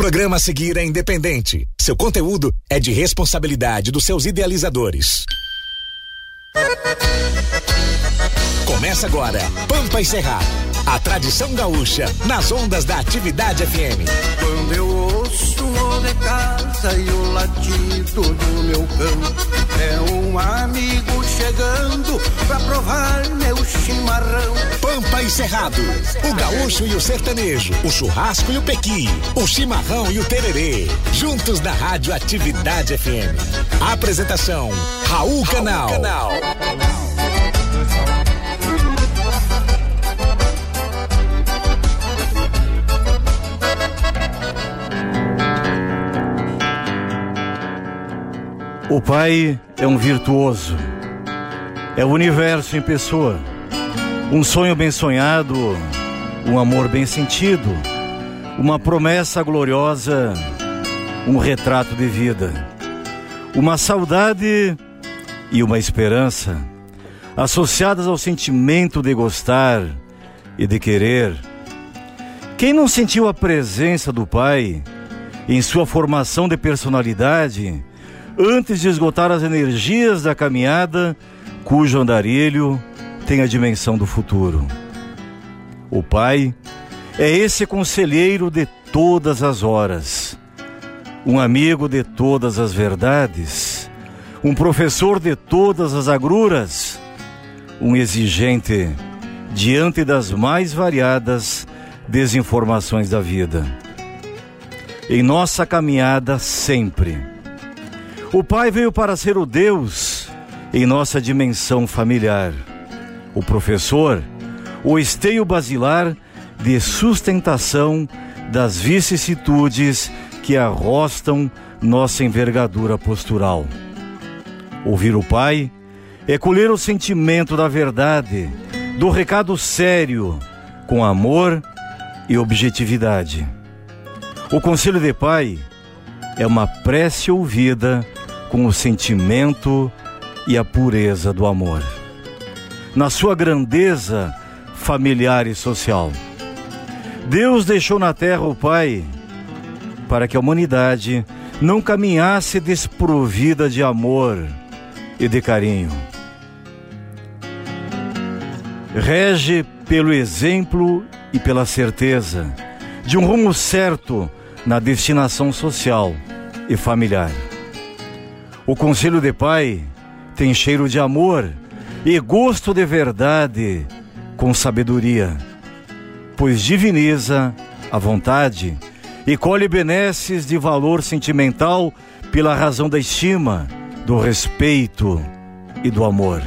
programa a seguir é independente. Seu conteúdo é de responsabilidade dos seus idealizadores. Começa agora, Pampa e Cerrado. A tradição gaúcha nas ondas da atividade FM. Quando eu ouço de casa e o latido do meu cão, é um amigo chegando pra provar meu chimarrão. Pampa e Cerrado. O gaúcho e o sertanejo. O churrasco e o pequi. O chimarrão e o tererê. Juntos na rádio Atividade FM. Apresentação: Raul Canal. Raul Canal. O pai é um virtuoso. É o universo em pessoa. Um sonho bem sonhado, um amor bem sentido, uma promessa gloriosa, um retrato de vida. Uma saudade e uma esperança associadas ao sentimento de gostar e de querer. Quem não sentiu a presença do pai em sua formação de personalidade? Antes de esgotar as energias da caminhada, cujo andarilho tem a dimensão do futuro. O Pai é esse conselheiro de todas as horas, um amigo de todas as verdades, um professor de todas as agruras, um exigente diante das mais variadas desinformações da vida. Em nossa caminhada, sempre o Pai veio para ser o Deus em nossa dimensão familiar. O professor, o esteio basilar de sustentação das vicissitudes que arrostam nossa envergadura postural. Ouvir o Pai é colher o sentimento da verdade, do recado sério, com amor e objetividade. O conselho de Pai é uma prece ouvida com o sentimento e a pureza do amor. Na sua grandeza familiar e social. Deus deixou na terra o Pai para que a humanidade não caminhasse desprovida de amor e de carinho. Rege pelo exemplo e pela certeza de um rumo certo na destinação social e familiar. O conselho de pai tem cheiro de amor e gosto de verdade com sabedoria, pois diviniza a vontade e colhe benesses de valor sentimental pela razão da estima, do respeito e do amor.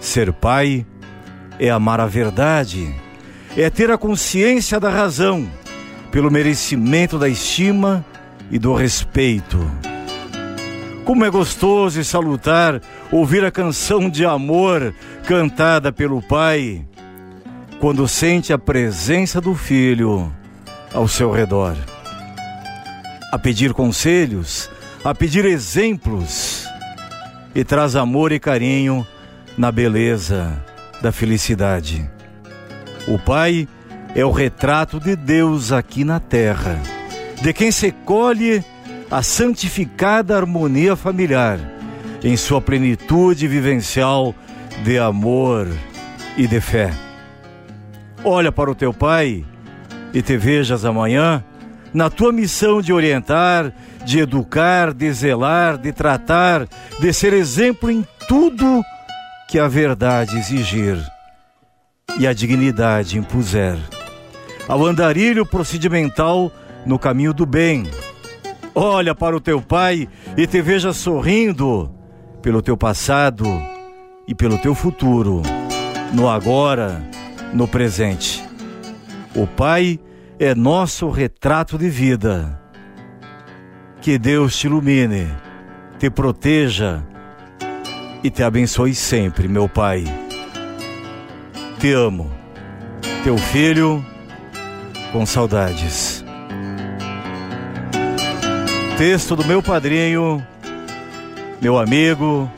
Ser pai é amar a verdade, é ter a consciência da razão, pelo merecimento da estima e do respeito como é gostoso e salutar ouvir a canção de amor cantada pelo Pai, quando sente a presença do Filho ao seu redor. A pedir conselhos, a pedir exemplos e traz amor e carinho na beleza da felicidade. O Pai é o retrato de Deus aqui na terra, de quem se colhe a santificada harmonia familiar em sua plenitude vivencial de amor e de fé. Olha para o teu pai e te vejas amanhã na tua missão de orientar, de educar, de zelar, de tratar, de ser exemplo em tudo que a verdade exigir e a dignidade impuser. Ao andarilho procedimental no caminho do bem, Olha para o teu pai e te veja sorrindo pelo teu passado e pelo teu futuro, no agora, no presente. O Pai é nosso retrato de vida. Que Deus te ilumine, te proteja e te abençoe sempre, meu Pai. Te amo, teu filho, com saudades texto do meu padrinho, meu amigo,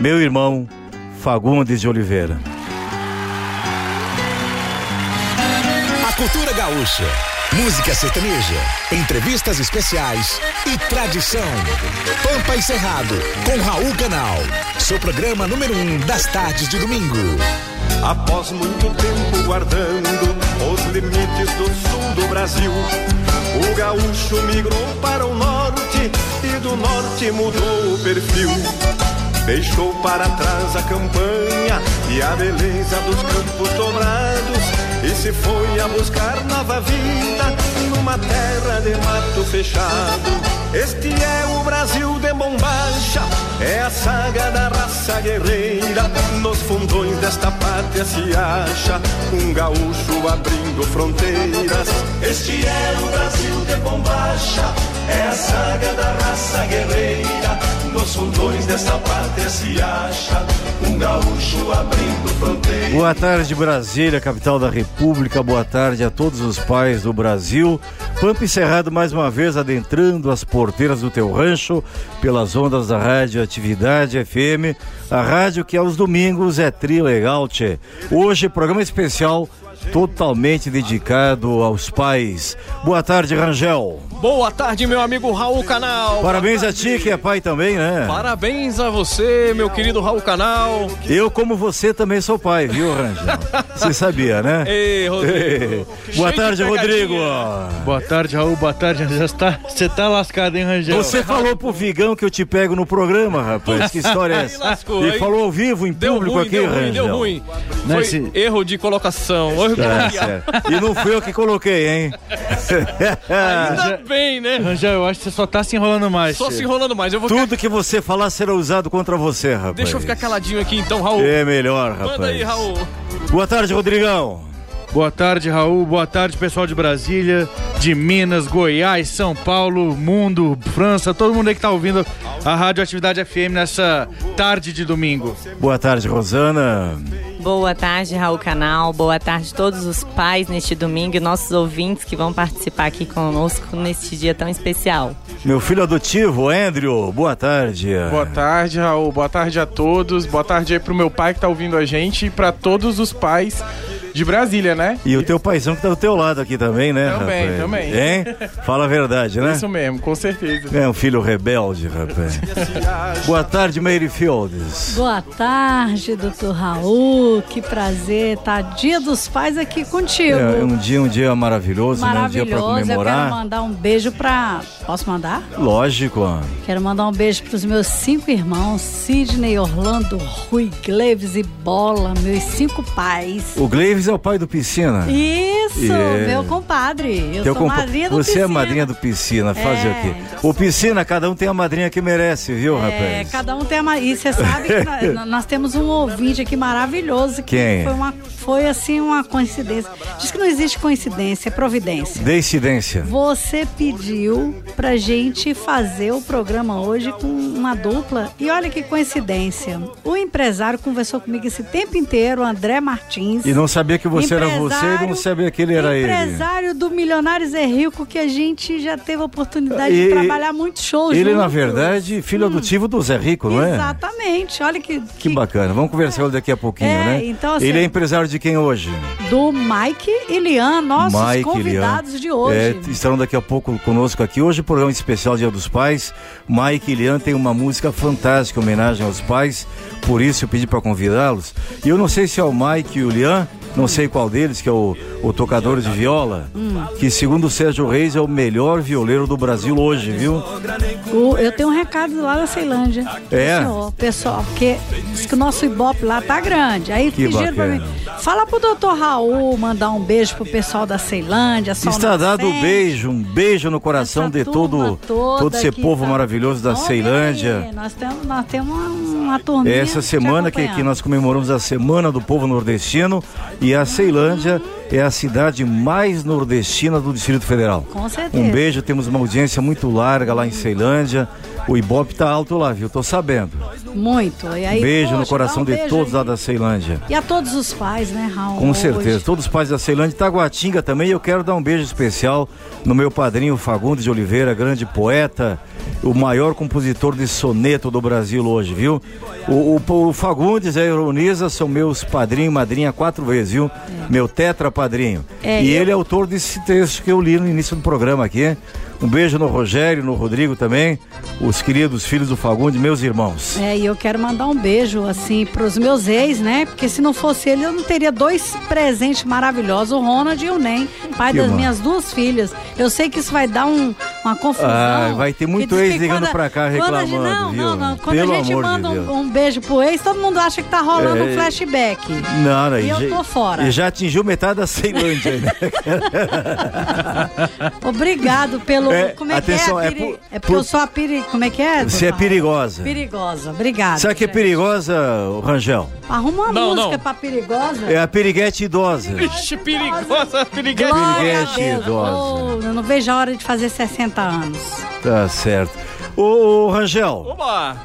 meu irmão Fagundes de Oliveira. A cultura gaúcha música sertaneja, entrevistas especiais e tradição. Pampa e Cerrado, com Raul Canal. Seu programa número um das tardes de domingo. Após muito tempo guardando limites do sul do Brasil, o gaúcho migrou para o norte e do norte mudou o perfil. Deixou para trás a campanha e a beleza dos campos dobrados e se foi a buscar nova vida numa terra de mato fechado. Este é o Brasil de bombacha, é a saga da raça guerreira. Nos desta pátria se acha um gaúcho abrindo fronteiras. Este é o Brasil de bombacha, é a saga da raça guerreira. Nos fundões desta pátria se acha um gaúcho abrindo fronteiras. Boa tarde, Brasília, capital da República. Boa tarde a todos os pais do Brasil. Pampa Encerrado mais uma vez adentrando as porteiras do teu rancho pelas ondas da Rádio Atividade FM, a rádio que aos domingos é tri legal, tchê. Hoje, programa especial totalmente dedicado aos pais. Boa tarde, Rangel. Boa tarde, meu amigo Raul Canal. Parabéns a ti, que é pai também, né? Parabéns a você, meu querido Raul Canal. Eu, como você, também sou pai, viu, Rangel? Você sabia, né? Ei, Rodrigo. Boa tarde, Rodrigo. Boa tarde, Raul. Boa tarde. Já está, você tá lascado, hein, Rangel? Você falou pro Vigão que eu te pego no programa, rapaz. Que história é essa? lascou, e falou ao vivo, em Deu público ruim, aqui, deu ruim, Rangel. deu ruim. Não, Foi esse- erro de colocação. Erro de Tá. E não fui eu que coloquei, hein? Ainda bem, né? Rangel, eu acho que você só tá se enrolando mais. Só se enrolando mais. Eu vou ficar... Tudo que você falar será usado contra você, rapaz. Deixa eu ficar caladinho aqui então, Raul. É melhor, rapaz. Manda aí, Raul. Boa tarde, Rodrigão. Boa tarde, Raul. Boa tarde, pessoal de Brasília, de Minas, Goiás, São Paulo, mundo, França, todo mundo aí que tá ouvindo a Rádio Atividade FM nessa tarde de domingo. Boa tarde, Rosana. Boa tarde, Raul Canal. Boa tarde a todos os pais neste domingo e nossos ouvintes que vão participar aqui conosco neste dia tão especial. Meu filho adotivo, Andrew. Boa tarde. Boa tarde, Raul. Boa tarde a todos. Boa tarde aí pro meu pai que tá ouvindo a gente e pra todos os pais de Brasília, né? E o teu paizão que tá do teu lado aqui também, né, Também, rapaz? também. Hein? Fala a verdade, né? Isso mesmo, com certeza. É um filho rebelde, rapaz. Boa tarde, Mary Fields. Boa tarde, doutor Raul. Que prazer estar Dia dos Pais aqui contigo. É um dia, um dia maravilhoso, né? Um dia pra Maravilhoso. Eu quero comemorar. mandar um beijo pra. Posso mandar? Lógico. Quero mandar um beijo pros meus cinco irmãos: Sidney, Orlando, Rui, Gleves e Bola, meus cinco pais. O É o pai do Piscina. Isso, É. meu compadre. Eu Teu sou compa- madrinha do Você é Piscina. madrinha do Piscina, fazer É. o quê? O Piscina, cada um tem a madrinha que merece, viu, É, rapaz? cada um tem uma. E você sabe que nós, nós temos um ouvinte aqui maravilhoso que Quem? foi, uma, foi assim uma coincidência. Diz que não existe coincidência, é providência. Decidência. Você pediu pra gente fazer o programa hoje com uma dupla e olha que coincidência. O empresário conversou comigo esse tempo inteiro, o André Martins. E não sabia que você era você e não Empresário- sabia que ele era ele. Empresário do Milionários é Rico, que a gente já teve a oportunidade E- de trabalhar muito show Ele, na juntos. verdade, filho adotivo do Zé Rico, não é? Exatamente. Olha que, Que bacana. Vamos conversar daqui a pouquinho, É, né? então, assim- ele é empresário de quem hoje? do Mike e Lian, nossos Mike convidados Lian. de hoje. É, estarão daqui a pouco conosco aqui. Hoje, programa especial Dia dos Pais. Mike e Lian tem uma música fantástica, em homenagem aos pais. Por isso eu pedi para convidá-los. E eu não sei se é o Mike e o Lian, não sei qual deles, que é o, o tocador de viola, Hum. que segundo o Sérgio Reis é o melhor violeiro do Brasil hoje, viu? O- eu tenho um recado lá da Ceilândia. É? Senhor, pessoal, porque diz que o nosso Ibope lá tá grande. Aí Que pediram pra mim. bacana. Fala pro doutor Raul mandar um beijo pro pessoal da Ceilândia. Sol Está dado Nascente. beijo, um beijo no coração Essa de todo, todo esse povo tá- maravilhoso da Ceilândia. Nós temos, nós temos uma, uma turminha Essa semana que, que nós comemoramos a Semana do Povo Nordestino e a Ceilândia é a cidade mais nordestina do Distrito Federal. Com certeza. Um beijo, temos uma audiência muito larga lá em Ceilândia. O Ibope tá alto lá, viu? Tô sabendo. Muito. E aí, beijo no poxa, coração dá um de beijo todos aí. lá da Ceilândia. E a todos os pais, né, Raul? Com hoje. certeza, todos os pais da Ceilândia, Taguatinga também. Eu quero dar um beijo especial no meu padrinho Fagundes de Oliveira, grande poeta, o maior compositor de soneto do Brasil hoje, viu? O, o, o Fagundes e a Ironiza são meus padrinho e madrinha quatro vezes, viu? Meu tetra padrinho. É, e eu- ele é autor desse texto que eu li no início do programa aqui. Um beijo no Rogério, no Rodrigo também, os queridos filhos do Fagundes, meus irmãos. É, e eu quero mandar um beijo, assim, pros meus ex, né? Porque se não fosse ele, eu não teria dois presentes maravilhosos, o Ronald e o Nem, pai Que das minhas duas filhas. Eu sei que isso vai dar um- uma confusão. Ah, vai ter muito ex ligando quando- pra cá a gente- reclamando, Não, viu? não, não. Quando Pelo a gente amor de manda um, um beijo pro ex, todo mundo acha que tá rolando É. um flashback. Não, não, E eu já- tô fora. E já atingiu metade da Ceilândia. né? Obrigado pelo. É, como é atenção, que é? é por- é porque por- eu sou a piri. Como é que é? Você é perigosa. Perigosa. Obrigado. Sabe que é perigosa, Rangel? Arruma uma Não, música não. pra perigosa. É a piriguete idosa. Vixe, perigosa, piriguete. Glória a Piriguete Deus. idosa. Oh, eu não vejo a hora de fazer 60 anos. Tá certo. Ô, ô, Rangel,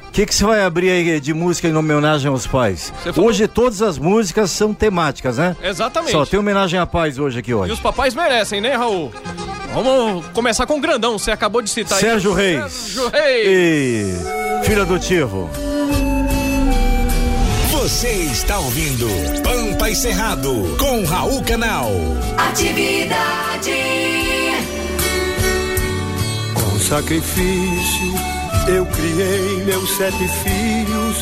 o que, que você vai abrir aí de música em homenagem aos pais? Hoje todas as músicas são temáticas, né? Exatamente. Só tem homenagem à paz hoje aqui E hoje. os papais merecem, né, Raul? Vamos começar com o grandão, você acabou de citar aí. Sérgio Reis. Sérgio Reis. E filho adotivo. Você está ouvindo Pampa e Cerrado com Raul Canal. Atividade. Sacrifício eu criei meus sete filhos,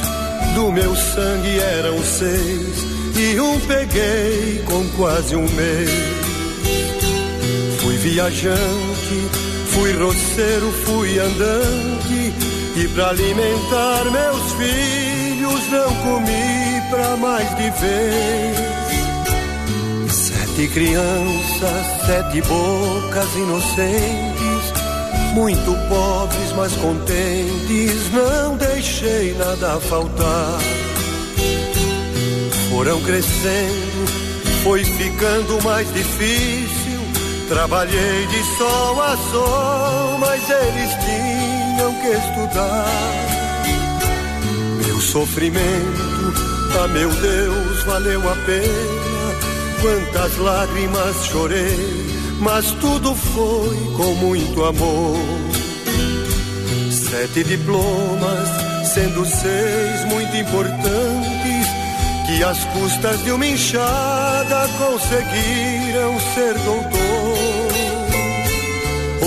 do meu sangue eram seis, e um peguei com quase um mês. Fui viajante, fui roceiro, fui andante, e pra alimentar meus filhos não comi pra mais de vez. Sete crianças, sete bocas inocentes, muito pobres, mas contentes, não deixei nada faltar. Foram crescendo, foi ficando mais difícil. Trabalhei de sol a sol, mas eles tinham que estudar. Meu sofrimento, ah meu Deus, valeu a pena. Quantas lágrimas chorei, mas tudo foi com muito amor. Sete diplomas, sendo seis muito importantes, que às custas de uma enxada conseguiram ser doutor.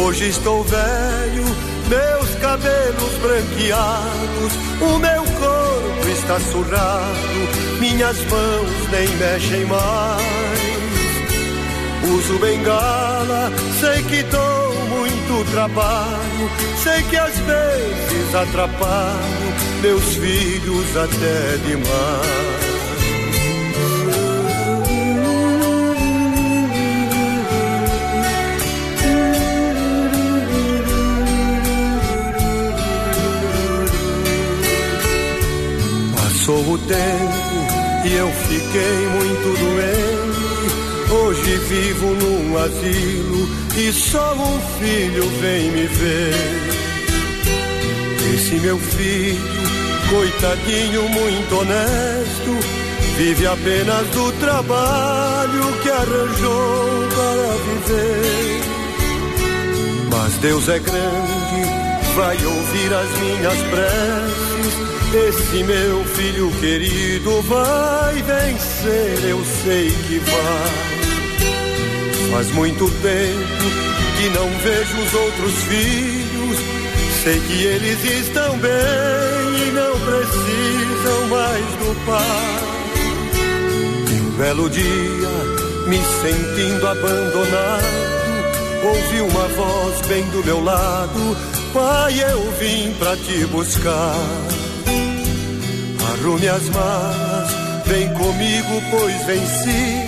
Hoje estou velho, meus cabelos branqueados, o meu corpo está surrado, minhas mãos nem mexem mais. Uso bengala, sei que dou muito trabalho, sei que às vezes atrapalho meus filhos até demais. Passou o tempo e eu fiquei muito doente. Hoje vivo num asilo e só um filho vem me ver. Esse meu filho, coitadinho, muito honesto, vive apenas do trabalho que arranjou para viver. Mas Deus é grande, vai ouvir as minhas preces. Esse meu filho querido vai vencer, eu sei que vai. Faz muito tempo que não vejo os outros filhos. Sei que eles estão bem e não precisam mais do pai. E um belo dia, me sentindo abandonado, ouvi uma voz bem do meu lado: Pai, eu vim pra te buscar. Arrume as malas, vem comigo, pois venci.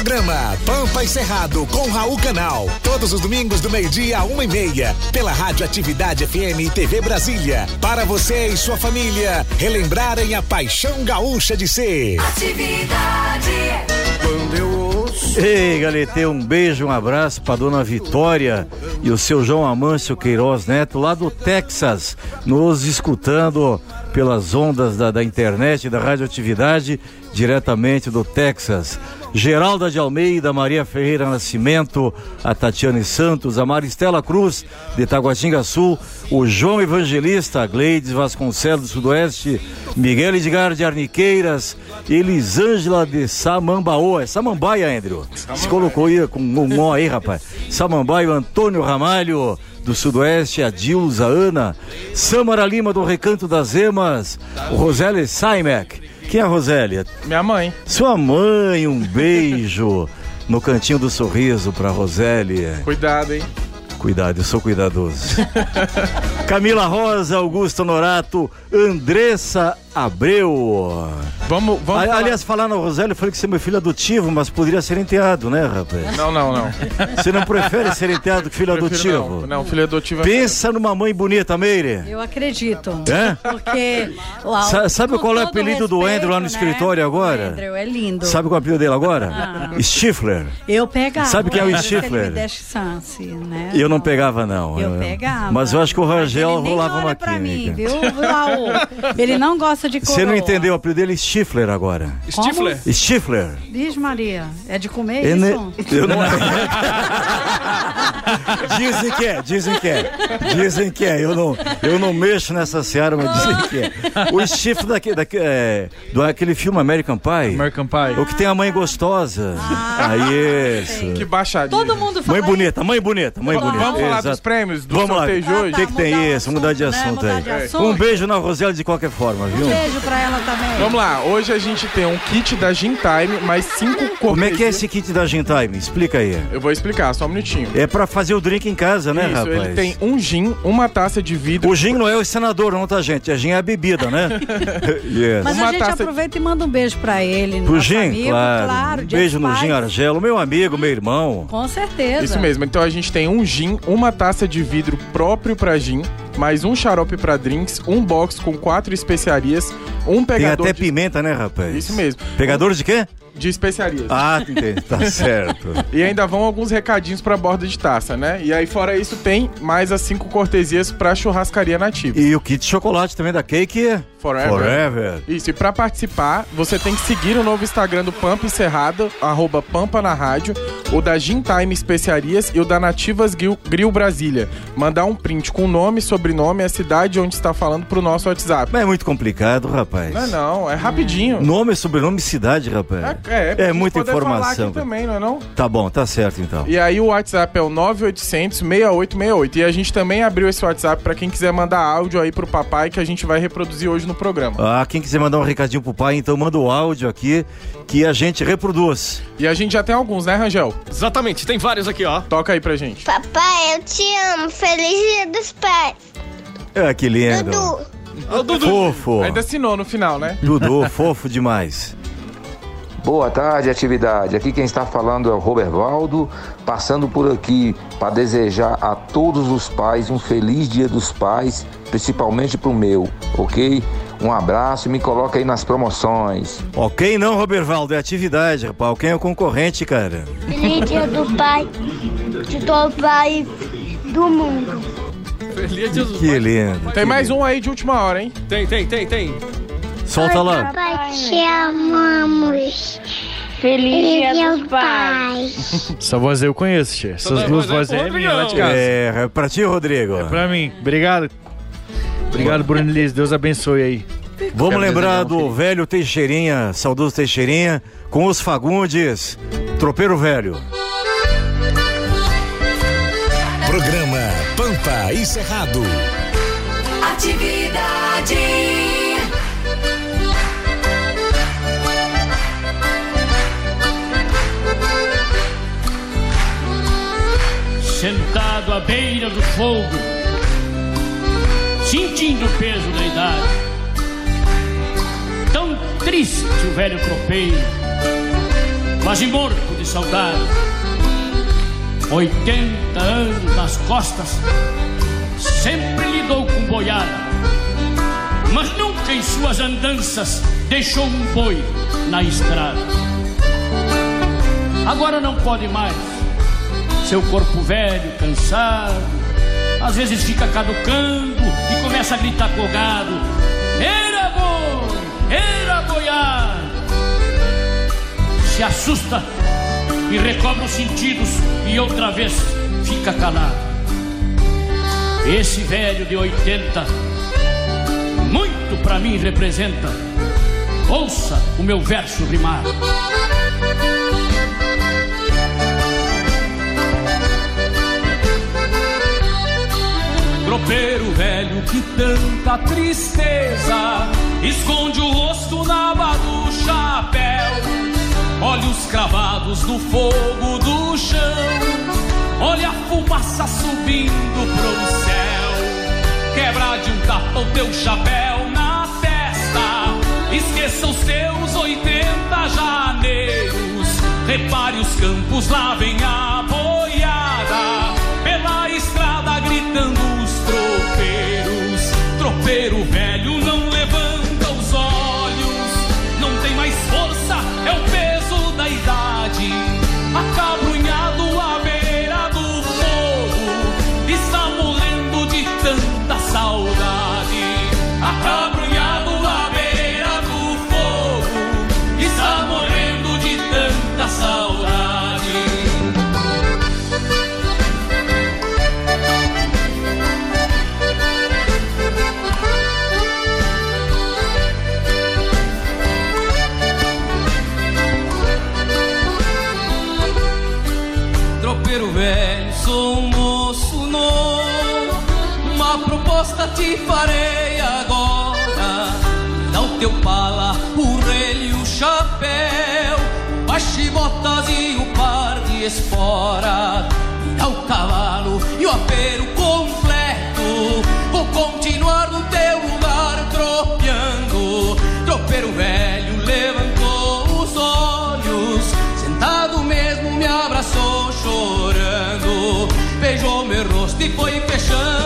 Programa Pampa e Cerrado com Raul Canal. Todos os domingos do meio-dia a uma e meia. Pela Rádio Atividade FM e TV Brasília. Para você e sua família relembrarem a paixão gaúcha de ser. Atividade. Quando eu ouço. Ei, Galete, um beijo, um abraço pra dona Vitória e o seu João Amâncio Queiroz Neto, lá do Texas, nos escutando pelas ondas da, da internet, da radioatividade, diretamente do Texas. Geralda de Almeida, Maria Ferreira Nascimento, a Tatiane Santos, a Maristela Cruz, de Taguatinga Sul, o João Evangelista, a Gleides Vasconcelos do Sudoeste, Miguel Edgar de Arniqueiras, Elisângela de Samambaô, é Samambaia, Andrew. Se colocou aí com um nó aí, rapaz. Samambaia, o Antônio Ramalho, do Sudoeste, a Dilza Ana, Samara Lima do Recanto das Emas, o Roseli Saimek. Quem é a Rosélia? Minha mãe. Sua mãe, um beijo no cantinho do sorriso pra Rosélia. Cuidado, hein? Cuidado, eu sou cuidadoso. Camila Rosa, Augusto Norato, Andressa Abreu. Vamos, vamos. A- Aliás, falar na Rosélia, eu falei que você é meu filho adotivo, mas poderia ser enteado, né, rapaz? Não, não, não. Você não prefere ser enteado que filho Prefiro adotivo? Não, não, filho adotivo é. Pensa numa mãe bonita, Meire. Eu acredito. É? Porque. Sa- sabe qual é o apelido do respeito, Andrew lá no né? escritório agora? Andrew é lindo. Sabe qual é o apelido dele agora? Ah. Stifler. Eu pegava. Sabe quem é o ele Stifler? me desse chance, né? Eu não pegava, não. Eu pegava. Mas eu acho que o Rangel rolava uma química. mim, viu, Raul? Ele não gosta de coroa. Você não entendeu o apelido dele? Stifler agora. Stifler? Stifler. Diz, Maria. É de comer Ele- isso? Eu não... dizem que é, dizem que é. Dizem que é. Eu não, eu não mexo nessa seara, mas dizem que é. O Stifler daquele, daquele, é, do aquele filme American Pie. American Pie. O que tem a mãe gostosa. Ah, Aí, isso. Que baixadinha. Todo mundo fala Mãe bonita, mãe bonita, mãe Vamos, bonita. vamos falar dos prêmios do Vamos lá. sorteio de O hoje? que, que tem o isso? Vamos mudar de assunto, né? aí. de assunto. Um beijo na Rosela de qualquer forma, viu? Um beijo pra ela também. Vamos lá, hoje a gente tem um kit da Gin Time, mais cinco cortesias. Como é que é esse kit da Gin Time? Explica aí. Eu vou explicar, só um minutinho. É pra fazer o drink em casa, né, Isso, rapaz? ele tem um gin, uma taça de vidro. O gin não é o senador, não, tá, gente? A gin é a bebida, né? yes. Mas Uma a gente taça- aproveita e manda um beijo pra ele. Pro Gin, amigo, claro. claro Um beijo no Gin. Argelo, meu amigo, meu irmão. Com certeza. Isso mesmo, então a gente tem um gin, uma taça de vidro próprio pra gin, mais um xarope pra drinks, um box com quatro especiarias, um Tem pegador até de, pimenta, né, rapaz? Isso mesmo. Pegador de quê? De especiarias. Ah, entendi. Tá certo. E ainda vão alguns recadinhos pra borda de taça, né? E aí, fora isso, tem mais as cinco cortesias pra churrascaria nativa. E o kit de chocolate também da Cake Forever. Forever. Isso, e pra participar, você tem que seguir o novo Instagram do Pampa Encerrada, arroba Pampa na Rádio, o da Gin Time Especiarias e o da Nativas Grill, Grill Brasília. Mandar um print com o nome, sobrenome e a cidade onde está falando pro nosso WhatsApp. Mas é muito complicado, rapaz. Não é não, é rapidinho. Nome, sobrenome e cidade, rapaz. É, é, É gente muita informação. aqui também, não é não? Tá bom, tá certo então. E aí o WhatsApp é o 9800 6868. E a gente também abriu esse WhatsApp pra quem quiser mandar áudio aí pro papai que a gente vai reproduzir hoje no programa. Ah, quem quiser mandar um recadinho pro pai, então manda o áudio aqui que a gente reproduz. E a gente já tem alguns, né, Rangel? Exatamente, tem vários aqui, ó. Toca aí pra gente. Papai, eu te amo. Feliz Dia dos Pais. É, que lindo. Dudu. Ô, Dudu. Fofo. Ainda assinou no final, né? Dudu, fofo demais. Boa tarde, atividade. Aqui quem está falando é o Robervaldo, passando por aqui para desejar a todos os pais um feliz Dia dos Pais, principalmente pro meu, ok? Um abraço e me coloca aí nas promoções. Ok, não, Robervaldo, é atividade, rapaz. Quem é o concorrente, cara? Feliz Dia do Pai. De todo pai do mundo. Feliz Jesus. Que lindo. Tem mais um aí de última hora, hein? Tem, tem, tem, tem. Solta lá. Papai, te amamos. Feliz Dia dos Pais. Essa voz aí eu conheço, tia. Essas Essa duas voz vozes é é minha lá de casa. É, é pra ti, Rodrigo. É pra mim. Obrigado. Obrigado, Bruno Liz. Deus abençoe aí. Vamos Quero lembrar do feliz- velho Teixeirinha, saudoso Teixeirinha, com os Fagundes, Tropeiro Velho. Programa Pampa e Cerrado. Atividade. Sentado à beira do fogo, sentindo o peso da idade. Tão triste o velho tropeiro, quase morto de saudade. 80 anos nas costas, sempre lidou com boiada, mas nunca em suas andanças deixou um boi na estrada. Agora não pode mais, seu corpo velho, cansado, às vezes fica caducando e começa a gritar com o gado: Era boi, era boiado. Se assusta e recobra os sentidos e outra vez fica calado. Esse velho de 80 muito pra mim representa. Ouça o meu verso rimar. Tropeiro velho que tanta tristeza esconde o rosto na aba do chapéu. Olhos cravados no fogo do chão. Olha a fumaça subindo pro céu. Quebra de um tapa o teu chapéu na testa. Esqueça os teus 80 janeiros. Repare os campos, lá vem a boiada. Pela estrada gritando. Tropeiro velho te farei agora. Dá o teu pala, o relho e o chapéu. Baixe botas e o par de espora. Dá o cavalo e o apero completo. Vou continuar no teu lugar tropeando. Tropeiro velho levantou os olhos. Sentado mesmo me abraçou chorando. Beijou meu rosto e foi fechando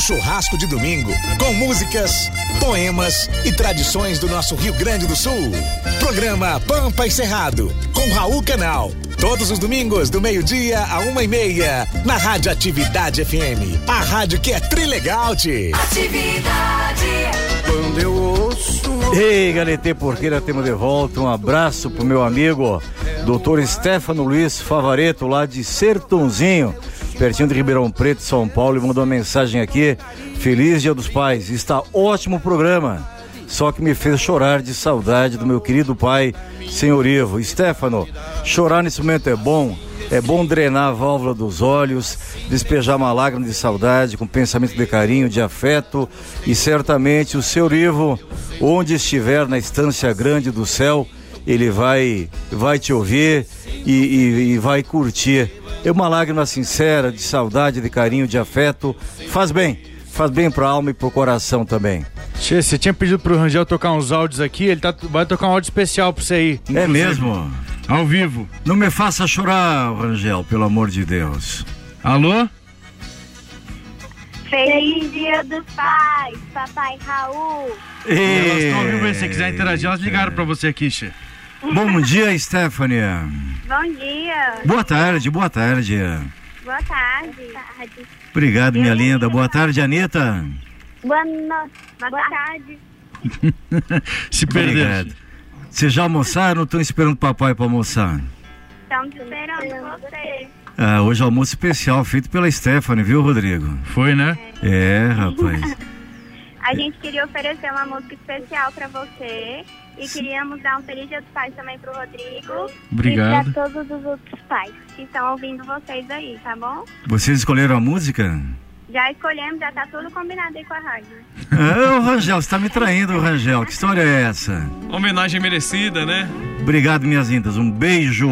Churrasco de domingo com músicas, poemas e tradições do nosso Rio Grande do Sul. Programa Pampa e Cerrado com Raul Canal. Todos os domingos, do meio-dia a uma e meia, na Rádio Atividade FM. A rádio que é trilegal, tchê. Atividade. Quando eu ouço. Ei, Galete Porqueira, temos de volta. Um abraço pro meu amigo, doutor Stefano Luiz Favareto, lá de Sertãozinho, pertinho de Ribeirão Preto, São Paulo, e mandou uma mensagem aqui. Feliz Dia dos Pais. Está ótimo o programa. Só que me fez chorar de saudade do meu querido pai, senhor Ivo. Stefano, chorar nesse momento é bom, É bom drenar a válvula dos olhos, despejar uma lágrima de saudade com pensamento de carinho, de afeto e certamente o seu Ivo, onde estiver na estância grande do céu, ele vai, vai te ouvir e, e, e vai curtir. É uma lágrima sincera de saudade, de carinho, de afeto. Faz bem, faz bem para a alma e para o coração também. Che, você tinha pedido pro Rangel tocar uns áudios aqui, ele tá, vai tocar um áudio especial pra você aí. É mesmo? Ao vivo. Não me faça chorar, Rangel, pelo amor de Deus. Alô? Feliz Dia dos Pais, Papai Raul. Elas estão ouvindo, se você quiser interagir, elas ligaram pra você aqui, Che. Bom dia, Stephanie. Bom dia. Boa tarde, boa tarde. Boa tarde. Boa tarde. Obrigado, minha linda. Boa tarde, Anitta. Boa, no... Boa tarde. Se perdeu. Obrigado. Vocês já almoçaram ou estão esperando o papai para almoçar? Estamos esperando você. Ah, hoje é almoço especial feito pela Stephanie, viu, Rodrigo? Foi, né? É, rapaz. A gente queria oferecer uma música especial pra você e queríamos dar um feliz dia dos pais também pro Rodrigo Obrigado. e pra todos os outros pais que estão ouvindo vocês aí, tá bom? Vocês escolheram a música? Já escolhemos, já tá tudo combinado aí com a rádio. Ah, ô, Rangel, você tá me traindo, Rangel. Que história é essa? Homenagem merecida, né? Obrigado, minhas lindas. Um beijo.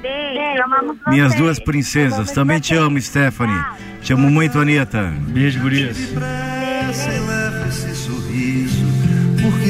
Beijo, amamos Minhas duas princesas. Também te amo, Stephanie. Te amo muito, Anitta. Beijo, gurias. Pressa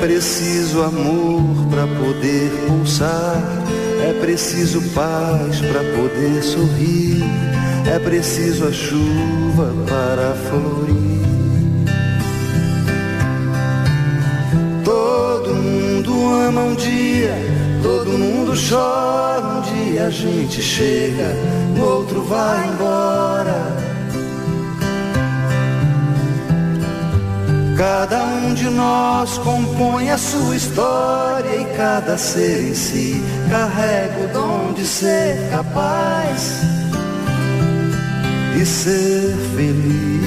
Preciso amor para poder pulsar, é preciso paz para poder sorrir, é preciso a chuva para florir. Todo mundo ama um dia, todo mundo chora. Um dia a gente chega, outro vai embora. Cada um de nós compõe a sua história e cada ser em si carrega o dom de ser capaz e ser feliz.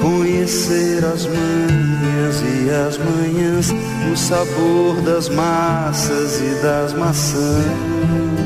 Conhecer as manhas e as manhãs, o sabor das massas e das maçãs.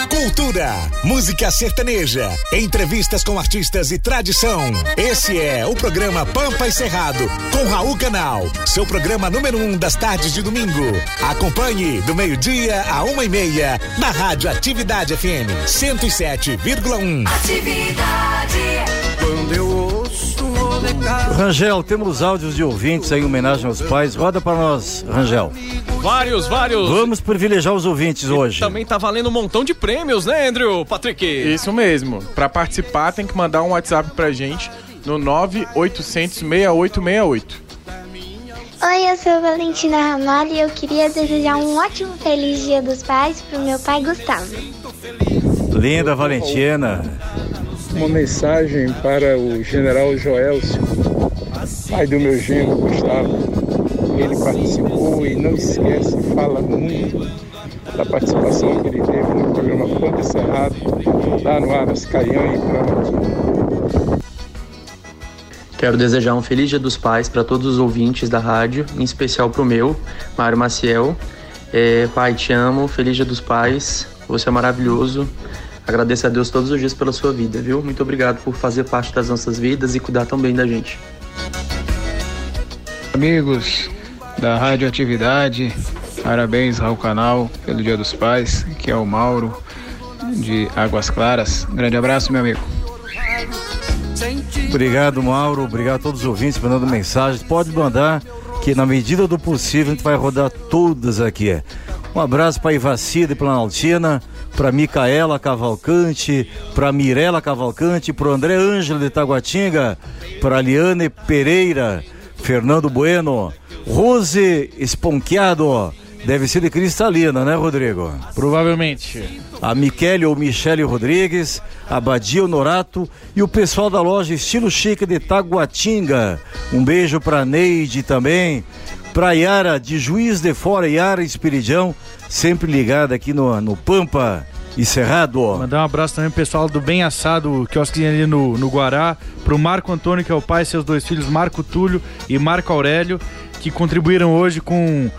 Cultura, música sertaneja, entrevistas com artistas e tradição. Esse é o programa Pampa e Cerrado, com Raul Canal, seu programa número um das tardes de domingo. Acompanhe do meio-dia a uma e meia, na Rádio Atividade FM 107,1. Atividade. Quando eu ouço molecada. Rangel, temos áudios de ouvintes aí em homenagem aos pais. Roda para nós, Rangel. Vários, vários. Vamos privilegiar os ouvintes hoje. Também tá valendo um montão de prêmios, né, Andrew? Patrick? Isso mesmo. Pra participar tem que mandar um WhatsApp pra gente no 9800 6868. Oi, eu sou a Valentina Ramalho e eu queria desejar um ótimo feliz Dia dos Pais pro meu pai Gustavo. Linda Valentina. Uma mensagem para o general Joelcio, pai do meu genro Gustavo. Ele participou e não esquece, fala muito da participação que ele teve no programa Ponto Cerrado, lá no Aras Caião e Plano. Quero desejar um feliz Dia dos Pais para todos os ouvintes da rádio, em especial para o meu, Mário Maciel. É, pai, te amo, feliz Dia dos Pais, você é maravilhoso. Agradeço a Deus todos os dias pela sua vida, viu? Muito obrigado por fazer parte das nossas vidas e cuidar tão bem da gente. Amigos da Rádio Atividade, parabéns ao canal pelo Dia dos Pais, que é o Mauro de Águas Claras. Um grande abraço, meu amigo. Obrigado, Mauro. Obrigado a todos os ouvintes mandando mensagens. Pode mandar, que na medida do possível a gente vai rodar todas aqui. Um abraço para Ivacida e Planaltina, para Micaela Cavalcante, para Mirela Cavalcante, para André Ângelo de Taguatinga, para Liane Pereira, Fernando Bueno, Rose Esponqueado. Deve ser de cristalina, né, Rodrigo? Provavelmente. A Michele ou Michele Rodrigues, a Badia Honorato e o pessoal da loja Estilo Chique de Taguatinga. Um beijo pra Neide também. Pra Yara de Juiz de Fora, Yara Espiridão, sempre ligada aqui no, no Pampa e Cerrado. Mandar um abraço também pro pessoal do Bem Assado, que quiosquinho ali no, no Guará, pro Marco Antônio, que é o pai, seus dois filhos, Marco Túlio e Marco Aurélio, que contribuíram hoje com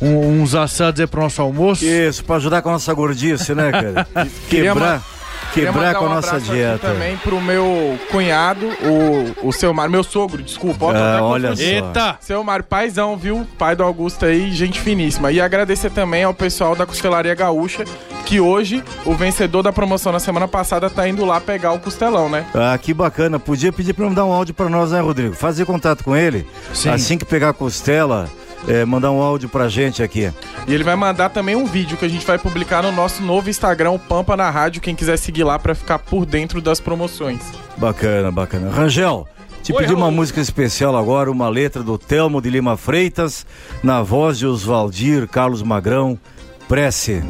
um- uns assados aí pro nosso almoço. Isso, pra ajudar com a nossa gordice, né, cara? Quebrar, quebrar com a um nossa dieta. também pro meu cunhado, o, o seu Mário, meu sogro, desculpa. ó, Ah, até olha só. Eita! Seu Mário, paizão, viu? Pai do Augusto aí, gente finíssima. E agradecer também ao pessoal da Costelaria Gaúcha, que hoje o vencedor da promoção na semana passada tá indo lá pegar o costelão, né? Ah, que bacana. Podia pedir pra mandar um áudio pra nós, né, Rodrigo? Fazer contato com ele. Sim. Assim que pegar a costela, é, mandar um áudio pra gente aqui. E ele vai mandar também um vídeo que a gente vai publicar no nosso novo Instagram, o Pampa na Rádio, quem quiser seguir lá pra ficar por dentro das promoções. Bacana, bacana. Rangel, te Oi, pedi uma Raul. música especial agora, uma letra do Telmo de Lima Freitas, na voz de Oswaldir Carlos Magrão, Prece.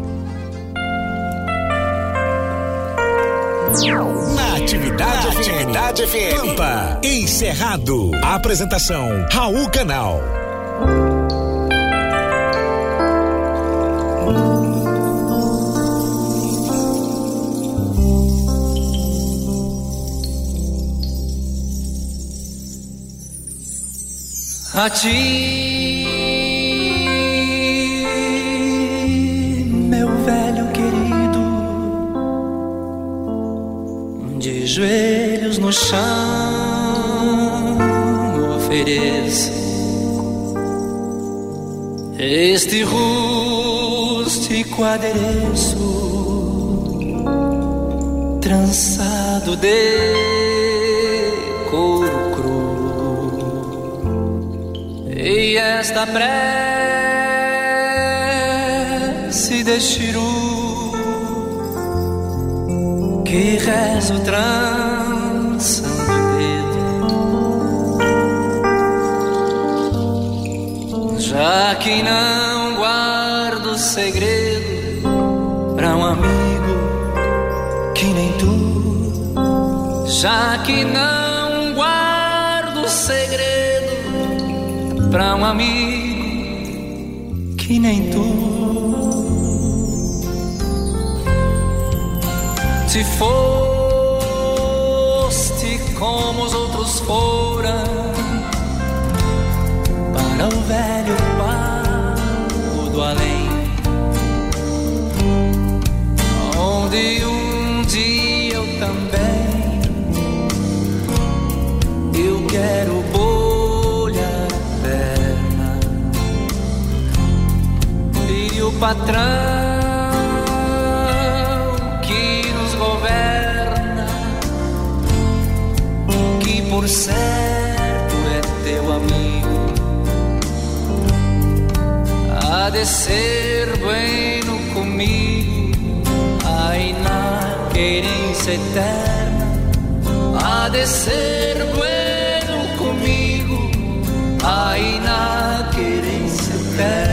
Na Atividade, Atividade FM. Pampa, encerrado. Apresentação, Raul Canal. A ti, meu velho querido, de joelhos no chão, ofereço este rústico adereço, trançado de E esta prece de Chiru que rezo trançando o dedo, já que não guardo segredo pra um amigo que nem tu, já que não nem tu. Se foste como os outros foram, para o velho patrão que nos governa, que por certo é teu amigo, há de ser bueno comigo, aí na querência eterna, há de ser bueno comigo, aí na querência eterna.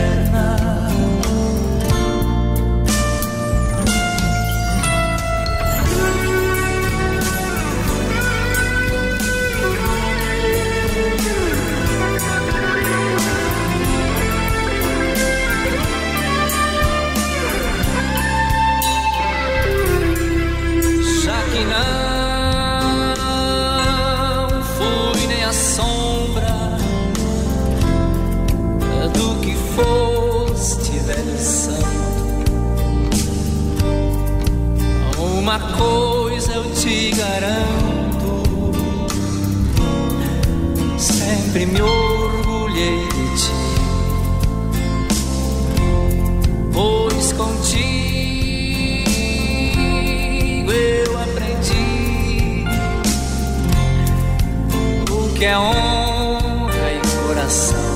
Coisa eu te garanto, sempre me orgulhei de ti, pois contigo eu aprendi o que é honra e coração.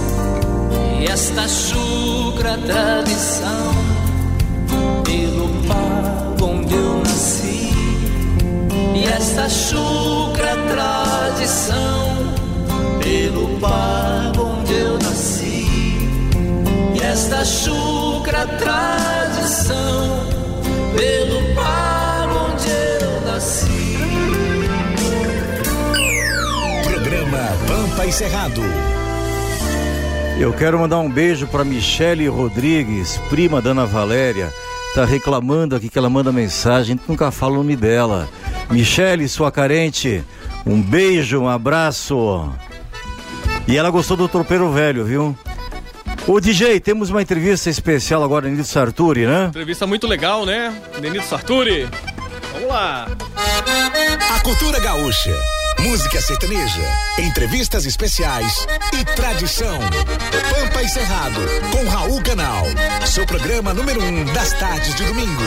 E esta chucra tradição e esta chucra tradição pelo pago onde eu nasci e esta chucra tradição pelo pago onde eu nasci. Programa Pampa e Cerrado. Eu quero mandar um beijo para Michele Rodrigues, prima da Ana Valéria. Tá reclamando aqui que ela manda mensagem, nunca fala o nome dela. Michele, sua carente, um beijo, um abraço. E ela gostou do tropeiro velho, viu? Ô DJ, temos uma entrevista especial agora, Nildo Sarturi, né? Entrevista muito legal, né? Denito Sarturi. Vamos lá. A cultura gaúcha, música sertaneja, entrevistas especiais e tradição. Pampa e Cerrado, com Raul Canal. Seu programa número um das tardes de domingo.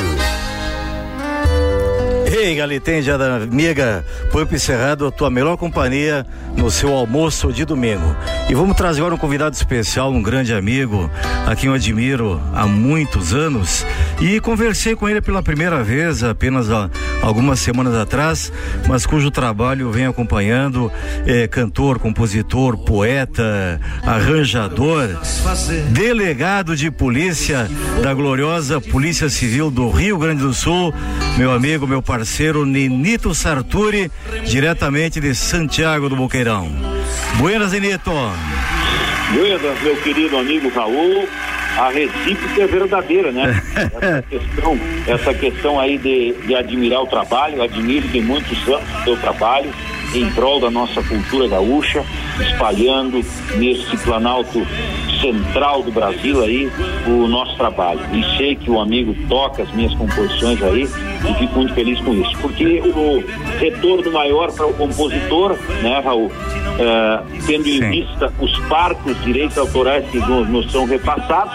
Ei, Galitende, amiga, Pampa e Cerrado, a tua melhor companhia no seu almoço de domingo. E vamos trazer agora um convidado especial, um grande amigo, a quem eu admiro há muitos anos. E conversei com ele pela primeira vez, apenas há algumas semanas atrás, mas cujo trabalho venho acompanhando. É cantor, compositor, poeta, arranjador, delegado de polícia da gloriosa Polícia Civil do Rio Grande do Sul, meu amigo, meu parceiro Ninito Sarturi, diretamente de Santiago do Boqueirão. Buenas, Ninito. Buenas, meu querido amigo Raul. A recíproca é verdadeira, né? essa questão, essa questão aí de, de admirar o trabalho, admiro de muitos anos o teu trabalho em prol da nossa cultura gaúcha, espalhando nesse planalto central do Brasil aí o nosso trabalho. E sei que o amigo toca as minhas composições aí e fico muito feliz com isso. Porque o retorno maior para o compositor, né, Raul? eh, tendo em vista os parcos direitos autorais que nos, nos são repassados,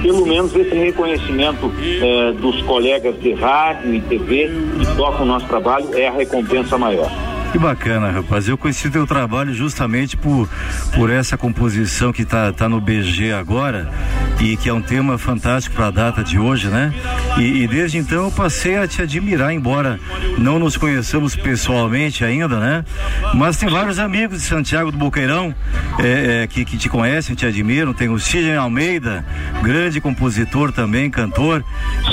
pelo menos esse reconhecimento eh, dos colegas de rádio e TV que tocam o nosso trabalho é a recompensa maior. Que bacana, rapaz. Eu conheci teu trabalho justamente por, por essa composição que tá, tá no BG agora e que é um tema fantástico para a data de hoje, né? E, e desde então eu passei a te admirar, embora não nos conheçamos pessoalmente ainda, né? Mas tem vários amigos de Santiago do Boqueirão é, é, que, que te conhecem, te admiram. Tem o Sidney Almeida, grande compositor também, cantor.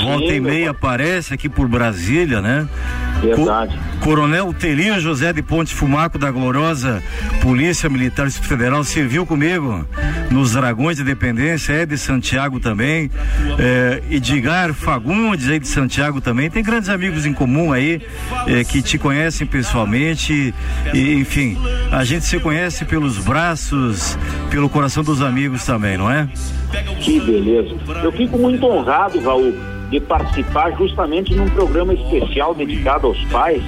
Volta e meia aparece aqui por Brasília, né? Verdade. Coronel Telinho José de Ponte Fumaco da gloriosa Polícia Militar Distrito Federal serviu comigo nos Dragões de Dependência, é de Santiago também. É, Edgar Fagundes aí de Santiago também. Tem grandes amigos em comum aí é, que te conhecem pessoalmente. E, enfim, a gente se conhece pelos braços, pelo coração dos amigos também, não é? Que beleza. Eu fico muito honrado, Raul, de participar justamente num programa especial dedicado aos pais,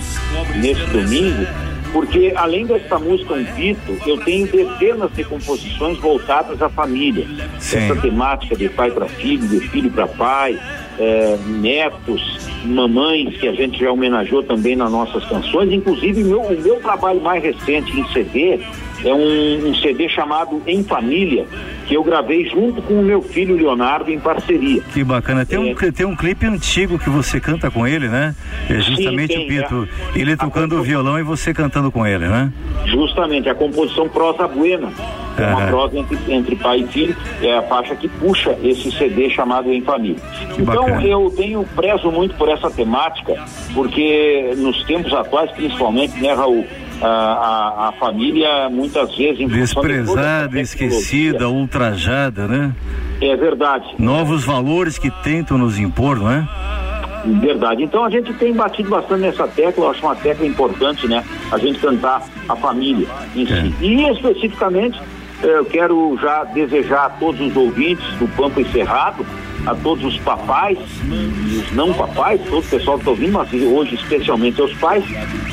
nesse domingo, porque além dessa música Um Pito, eu tenho dezenas de composições voltadas à família. Essa temática de pai para filho, de filho para pai, eh, netos, mamães, que a gente já homenageou também nas nossas canções. Inclusive, meu, o meu trabalho mais recente em CD é um, um CD chamado Em Família, que eu gravei junto com o meu filho Leonardo em parceria. Que bacana. Tem, um, tem um clipe antigo que você canta com ele, né? É justamente Sim, o tem, Pito. Ele tocando o violão e você cantando com ele, né? Justamente, a composição Prosa Buena. É uma prosa entre, entre pai e filho, é a faixa que puxa esse CD chamado Em Família. então bacana. eu tenho prezo muito por essa temática, porque nos tempos atuais, principalmente, né, Raul, a, a, família muitas vezes Desprezada, esquecida, ultrajada, né? É verdade. Novos valores que tentam nos impor, não é? Verdade. Então a gente tem batido bastante nessa tecla, eu acho uma tecla importante, né? A gente cantar a família em si. E especificamente, eh, eu quero já desejar a todos os ouvintes do Pampa e Cerrado, a todos os papais e os não papais, todo o pessoal que está ouvindo, mas hoje especialmente aos pais,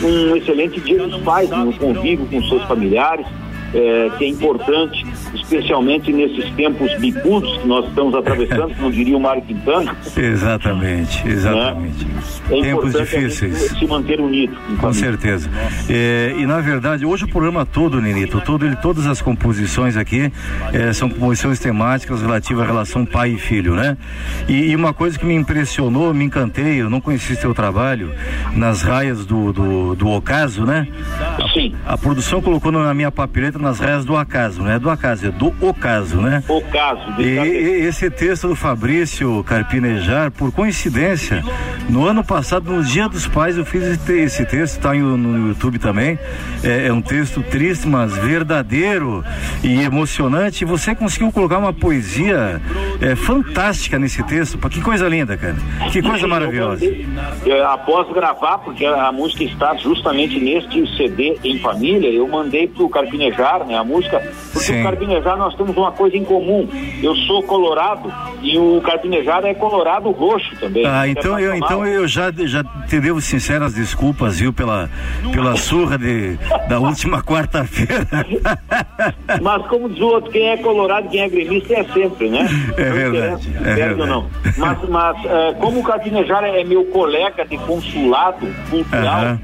um excelente dia dos pais, no convívio com seus familiares, eh, que é importante, especialmente nesses tempos bicudos que nós estamos atravessando, como diria o Mário Quintana. Exatamente, exatamente. É Tempos a difíceis. se manter unido. Com família. certeza. É, e na verdade, hoje o programa todo, Nenito, todo, ele, todas as composições aqui é, são composições temáticas relativas à relação pai e filho, né? E, e uma coisa que me impressionou, me encantei, eu não conheci seu trabalho nas raias do, do, do Ocaso, né? Sim. A produção colocou na minha papeleta nas raias do acaso, não é do acaso, é do ocaso, né? O caso. E, e- esse texto do Fabrício Carpinejar, por coincidência, no ano passado, no Dia dos Pais, eu fiz esse, texto, está no, YouTube também. É, é um texto triste, mas verdadeiro e emocionante. E você conseguiu colocar uma poesia é, fantástica nesse texto. Que coisa linda, cara. Que coisa maravilhosa. Eu, após gravar, porque a música está justamente neste CD em família, eu mandei pro Carpinejar, né, a música, porque o Carpinejar nós temos uma coisa em comum. Eu sou colorado e o Carpinejar é colorado roxo também. Ah, então eu, então eu já, já te devo sinceras desculpas, viu, pela, pela surra de, da última quarta-feira. Mas como diz o outro, quem é colorado, quem é gremista é sempre, né? É verdade, é ou não. Mas, mas eh, como o Carpinejar é meu colega de consulado cultural,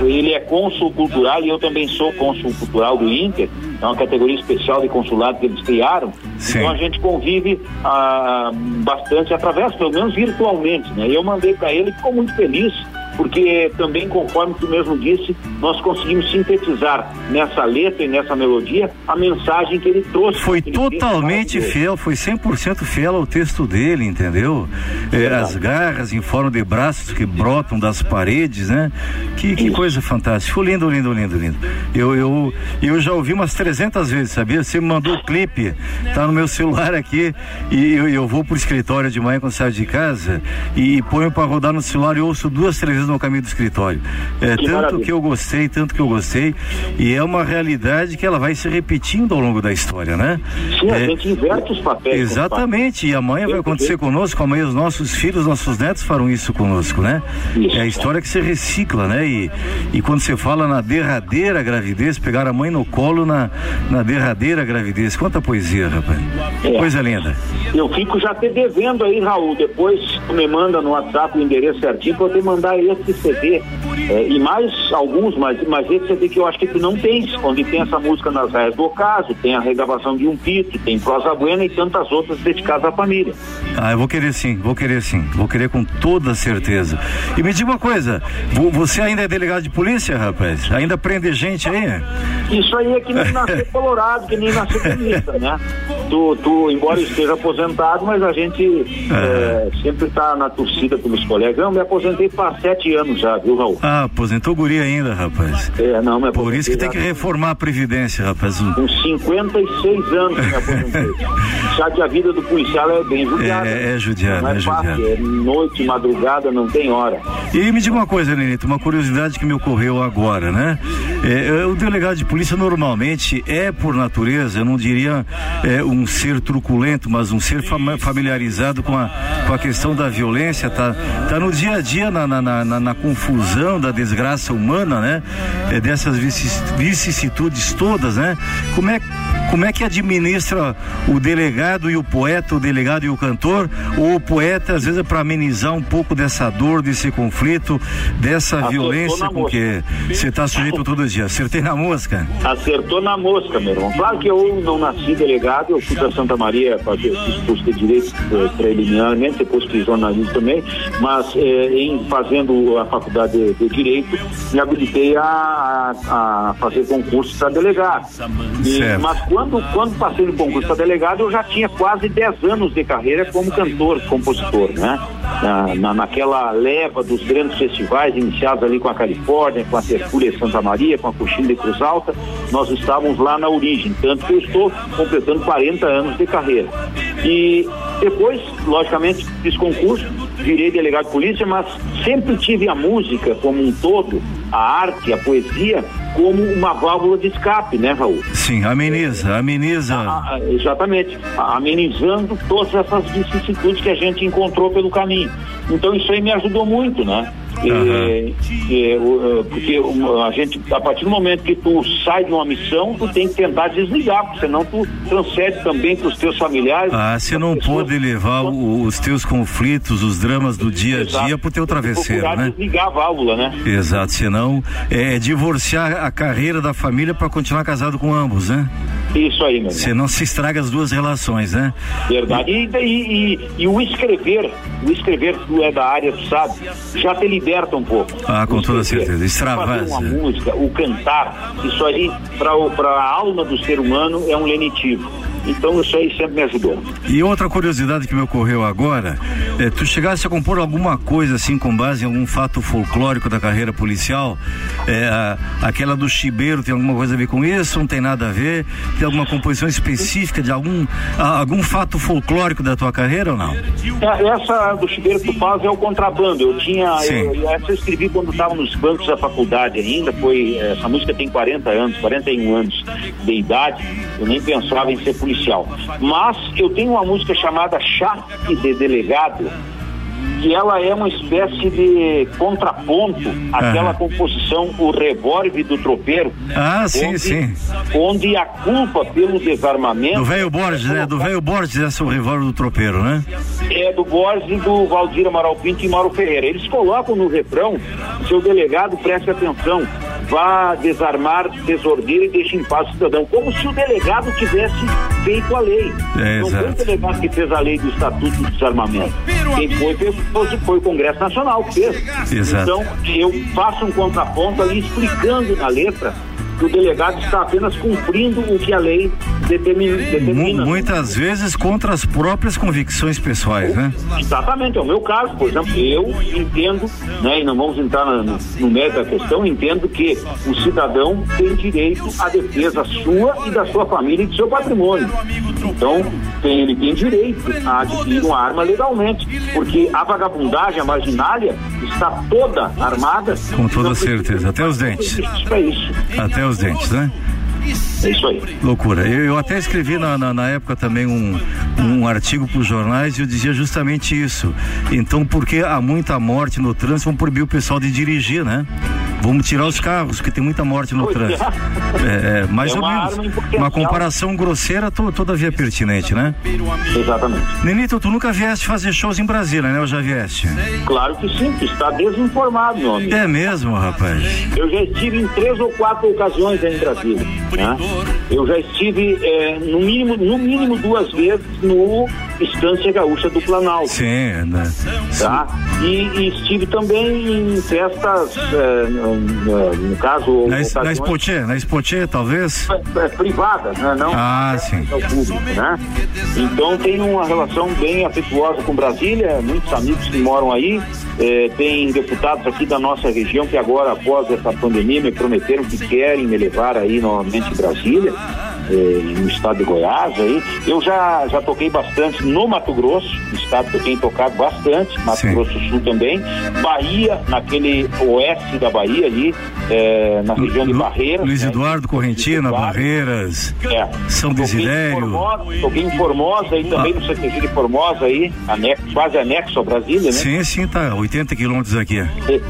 ele é cônsul cultural e eu também sou cônsul cultural do Inter, é uma categoria especial de consulado que eles criaram. Então a gente convive ah, bastante através, pelo menos virtualmente, né? E eu mandei para ele, ficou muito feliz porque também, conforme tu mesmo disse, nós conseguimos sintetizar nessa letra e nessa melodia a mensagem que ele trouxe. Foi texto totalmente fiel, foi 100% fiel ao texto dele, entendeu? É, as garras em forma de braços que brotam das paredes, né? Que, que coisa fantástica. Ficou lindo, lindo, lindo, lindo. Eu, eu, eu já ouvi umas 300 vezes, sabia? Você me mandou o clipe, tá no meu celular aqui, e eu, eu vou pro escritório de manhã quando saio de casa e ponho para rodar no celular e ouço duas, três vezes no caminho do escritório. É, Que tanto maravilha. que eu gostei, tanto que eu gostei, e é uma realidade que ela vai se repetindo ao longo da história, né? Sim, a É, gente inverte os papéis. Exatamente, e amanhã vai acontecer conosco, amanhã os nossos filhos, nossos netos farão isso conosco, né? É a história que se recicla, né? E, e quando você fala na derradeira gravidez, pegar a mãe no colo na, na derradeira gravidez, quanta poesia, rapaz. É. Coisa linda. Eu fico já te devendo aí, Raul. Depois me manda no WhatsApp o endereço certinho pra eu te mandar esse CD. É, e mais alguns, mas, mas esse CD que eu acho que não tens, onde tem essa música nas raias do ocaso, tem a regravação de um pito, tem prosa buena e tantas outras dedicadas à família. Ah, eu vou querer sim, vou querer sim, vou querer com toda certeza. E me diga uma coisa, vo- você ainda é delegado de polícia, rapaz? Ainda prende gente aí? Isso aí é que nem nascer colorado, que nem nascer comunista, né? Tu, tu, embora esteja aposentado, mas a gente é, sempre tá na torcida pelos colegas. Eu me aposentei faz sete anos já, viu, Raul? Ah, aposentou guri ainda, rapaz. É, não, me Por isso que tem que reformar a Previdência, rapaz. Com 56 anos me aposentei. Já que a vida do policial é bem judiada. É, é judiado, Não é, é fácil, judiado. é noite, madrugada, não tem hora. E me diga uma coisa, Nenito, uma curiosidade que me ocorreu agora, né? É, o delegado de polícia normalmente é, por natureza, eu não diria é, um ser truculento, mas um ser fam familiarizado com a, com a questão da violência, tá, tá no dia a dia, na, na, na, na confusão da desgraça humana, né? É, dessas vicissitudes todas, né? Como é como é que administra o delegado e o poeta, o delegado e o cantor? Ou o poeta, às vezes, é para amenizar um pouco dessa dor, desse conflito, dessa Acertou violência com que você está sujeito todo dia? Acertei na mosca? Acertou na mosca, meu irmão. Claro que eu não nasci delegado, eu fui para Santa Maria fazer curso de direito eh, preliminarmente, depois fiz jornalismo também, mas eh, em fazendo a faculdade de, de Direito, me habilitei a, a, a fazer concurso para delegado. E, mas quando, quando passei no concurso para delegado, eu já tinha quase 10 anos de carreira como cantor, compositor, né? Na, na, naquela leva dos grandes festivais iniciados ali com a Califórnia, com a Tertúlia Santa Maria, com a Coxilha de Cruz Alta, nós estávamos lá na origem, tanto que eu estou completando 40 anos de carreira. E depois, logicamente, fiz concurso, virei delegado de polícia, mas sempre tive a música como um todo, a arte, a poesia, como uma válvula de escape, né, Raul? Sim, ameniza, ameniza. Ah, ah, exatamente, amenizando todas essas vicissitudes que a gente encontrou pelo caminho. Então isso aí me ajudou muito, né? Uhum. É, porque a gente, a partir do momento que tu sai de uma missão, tu tem que tentar desligar, porque senão tu transfere também para os teus familiares. Ah, você não pode levar o, os teus conflitos, os dramas do dia a dia para o teu travesseiro, né? desligar a válvula, né? Exato, senão é divorciar a carreira da família para continuar casado com ambos, né? Isso aí, meu Senão se estraga as duas relações, né? Verdade. E, e, e, e o escrever, o escrever, tu é da área, tu sabe, já te liberta um pouco. Ah, com toda certeza. Extravasa. Uma música, o cantar, isso aí, para a alma do ser humano, é um lenitivo. Então isso aí sempre me ajudou. E outra curiosidade que me ocorreu agora, é, tu chegasse a compor alguma coisa assim com base em algum fato folclórico da carreira policial? É, a, aquela do chibeiro tem alguma coisa a ver com isso? Não tem nada a ver? Tem alguma composição específica de algum, a, algum fato folclórico da tua carreira ou não? É, essa do chibeiro que tu faz é o contrabando. Eu tinha, eu, eu, essa eu escrevi quando estava nos bancos da faculdade ainda, foi, essa música tem 40 anos, 41 anos de idade, eu nem pensava em ser policial Mas eu tenho uma música chamada Charque de Delegado, que ela é uma espécie de contraponto àquela composição O Revólver do Tropeiro. Ah, sim, onde, sim. Onde a culpa pelo desarmamento. Do velho Borges, né? Do velho Borges, esse é o Revólver do Tropeiro, né? É do Borges e do Valdir Amaral Pinto e Mauro Ferreira. Eles colocam no refrão, seu delegado, preste atenção, vá desarmar desordeiro e deixe em paz o cidadão. Como se o delegado tivesse feito a lei. É, Não foi o delegado que fez a lei do Estatuto do Desarmamento. Quem foi, foi, foi o Congresso Nacional que fez. Exato. Então, eu faço um contraponto ali explicando na letra que o delegado está apenas cumprindo o que a lei determina. determina. Muitas vezes contra as próprias convicções pessoais, né? Exatamente, é o meu caso, por exemplo, eu entendo, né, e não vamos entrar no, no mérito da questão, entendo que o cidadão tem direito à defesa sua e da sua família e do seu patrimônio. Então, tem, ele tem direito a adquirir uma arma legalmente, porque a vagabundagem, a marginália, está toda armada. Com toda certeza, até os dentes. É isso. Até os dentes, né? É isso aí. Loucura. Eu, eu até escrevi na, na, na, época também um, um artigo para os jornais e eu dizia justamente isso. Então, porque há muita morte no trânsito, vamos proibir o pessoal de dirigir, né? Vamos tirar os carros, porque tem muita morte no trânsito. É, é, mais é ou menos. Uma comparação grosseira, to, todavia pertinente, né? Exatamente. Nenito, tu nunca vieste fazer shows em Brasília, né? Ou já vieste? Claro que sim, tu está desinformado, meu amigo. É mesmo, rapaz? Eu já estive em três ou quatro ocasiões em Brasília. Né? Eu já estive, é, no, mínimo, no mínimo duas vezes no Estância Gaúcha do Planalto. Sim, né? Tá? E, e estive também em festas, é, no, caso. Na, na Spotier, na talvez? É, é, privadas, né? Não ah, sim. Público, né? Então tenho uma relação bem afetuosa com Brasília, muitos amigos que moram aí. É, tem deputados aqui da nossa região que agora, após essa pandemia, me prometeram que querem me levar aí novamente em Brasília. eh, no estado de Goiás aí. Eu já, já toquei bastante no Mato Grosso, estado que eu tenho tocado bastante, Mato Sim. Grosso do Sul também. Bahia, naquele oeste da Bahia ali, eh, na região de Barreiras. Luiz né? Eduardo Correntina, Barreiras, É. São Desidério. Toquei em Formosa aí também, no CTG de Formosa aí, anexo, quase anexo a Brasília, né? Sim, sim, tá. 80 quilômetros aqui.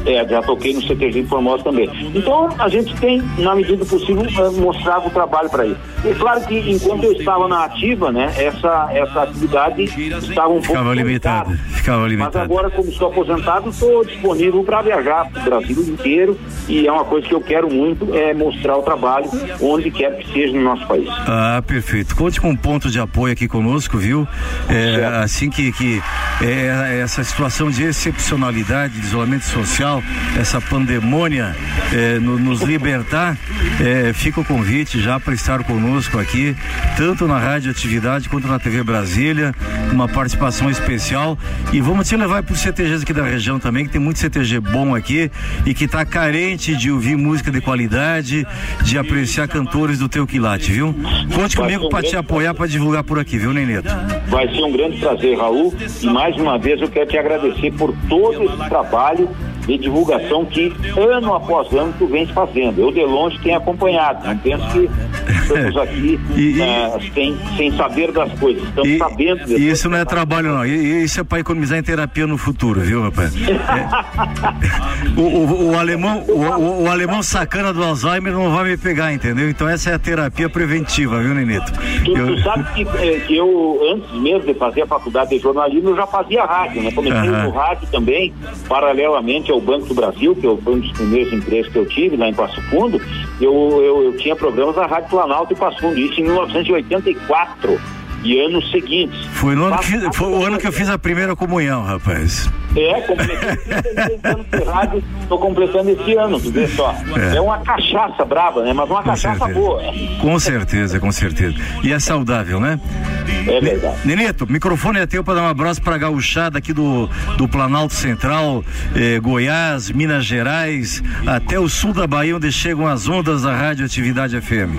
É, já toquei no CTG de Formosa também. Então, a gente tem, na medida do possível, eh, mostrado o trabalho para isso. E claro que enquanto eu estava na ativa, né, essa, essa atividade estava um Ficava pouco limitada. Ficava Mas limitada. agora, como estou aposentado, estou disponível para viajar para o Brasil inteiro e é uma coisa que eu quero muito, é mostrar o trabalho onde quer que seja no nosso país. Ah, perfeito. Conte com um ponto de apoio aqui conosco, viu? É, assim que, que é, essa situação de excepcionalidade, de isolamento social, essa pandemônia é, no- nos libertar, é, fica o convite já para estar conosco aqui, tanto na Rádio Atividade quanto na TV Brasília, uma participação especial. E vamos te levar para os CTGs aqui da região também, que tem muito CTG bom aqui e que está carente de ouvir música de qualidade, de apreciar cantores do teu quilate, viu? Conte Vai comigo um para te apoiar, para divulgar por aqui, viu, Neneto? Vai ser um grande prazer, Raul. E mais uma vez eu quero te agradecer por todo esse trabalho de divulgação que ano após ano tu vens fazendo. Eu de longe tenho acompanhado. Não penso que estamos aqui eh, sem, sem saber das coisas. Estamos sabendo de E isso não é trabalho, não. E- e Isso é para economizar em terapia no futuro, viu, rapaz? É. O, o- o alemão, o, o- alemão sacana do Alzheimer não vai me pegar, entendeu? Então essa é a terapia preventiva, viu, Neneto? Tu, Eu- tu sabe que, eh, que eu, antes mesmo de fazer a faculdade de jornalismo, eu já fazia rádio, né? Comecei Aham. no rádio também, paralelamente ao Banco do Brasil, que eu- foi um dos primeiros empregos que eu tive lá em Passo Fundo. Eu, eu, eu tinha programas na Rádio Planalto e Passo Fundo, isso em 1984 e anos seguintes. Foi, no ano que, fiz- foi o ano que eu fiz a primeira comunhão, rapaz. É, completei 36 anos de rádio, estou completando esse ano, tu vê só. É. É, uma cachaça brava, né? Mas uma Com cachaça certeza. boa. Com certeza, com certeza. E é saudável, né? É verdade. Neneto, o microfone é teu para dar um abraço para a gauchada aqui do, do Planalto Central, eh, Goiás, Minas Gerais, até o sul da Bahia, onde chegam as ondas da Rádio Atividade FM.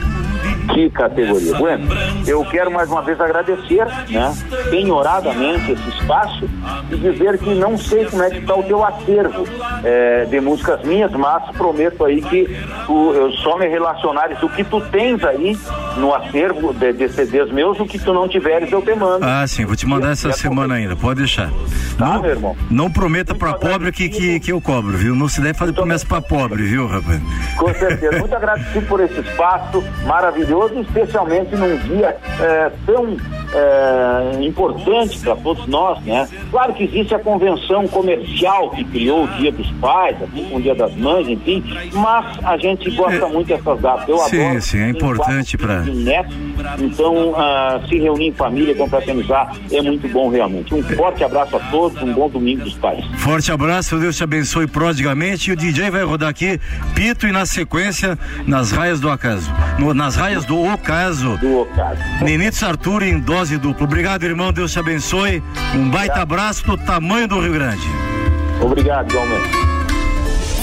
Que categoria. Bueno, eu quero mais uma vez agradecer, né, penhoradamente esse espaço e dizer que não sei como é que está o teu acervo eh, de músicas minhas, mas prometo aí que tu, eu só me relacionares o que tu tens aí no acervo de, de CDs meus, o que tu não tiveres eu te mando. Ah, sim, vou te mandar essa semana ainda, pode deixar. Tá, não, meu irmão? não prometa para pobre que, que, que eu cobro, viu? Não se deve fazer promessa para pobre, viu, rapaz? Com certeza. Muito agradecido por esse espaço maravilhoso, especialmente num dia eh, tão eh, importante para todos nós, né? Claro que existe a convenção comercial que criou o Dia dos Pais, assim como o Dia das Mães, enfim, mas a gente gosta muito dessas datas. Eu Sim, adoro. sim, é importante netos, então ah, se reunir em família, confraternizar é muito bom realmente. Um forte abraço a todos, um bom domingo dos pais. Forte abraço, Deus te abençoe prodigamente. E o DJ vai rodar aqui, Pito, e na sequência, nas raias do acaso. No- nas raias do ocaso. Do ocaso. Nenito Arthur em dose dupla. Obrigado, irmão. Deus te abençoe. Um baita abraço do tamanho do Rio Grande. Obrigado, igualmente.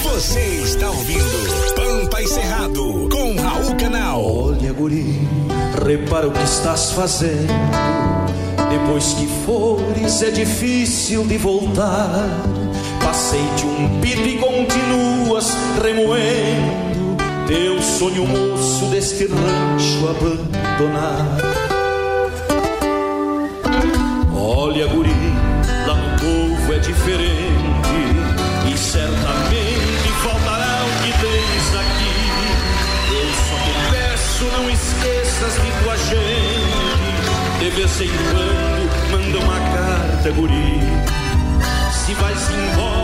Você está ouvindo Pampa e Cerrado com Raul Canal. Olha, guri, repara o que estás fazendo. Depois que fores, é difícil de voltar. Passei-te um pito e continuas remoendo teu sonho moço deste rancho abandonado. Olha, guri, lá no povo é diferente e certamente faltará o que tens aqui. Eu só te peço, não esqueças de tua gente. De vez em quando, manda uma carta, guri. Se vais embora,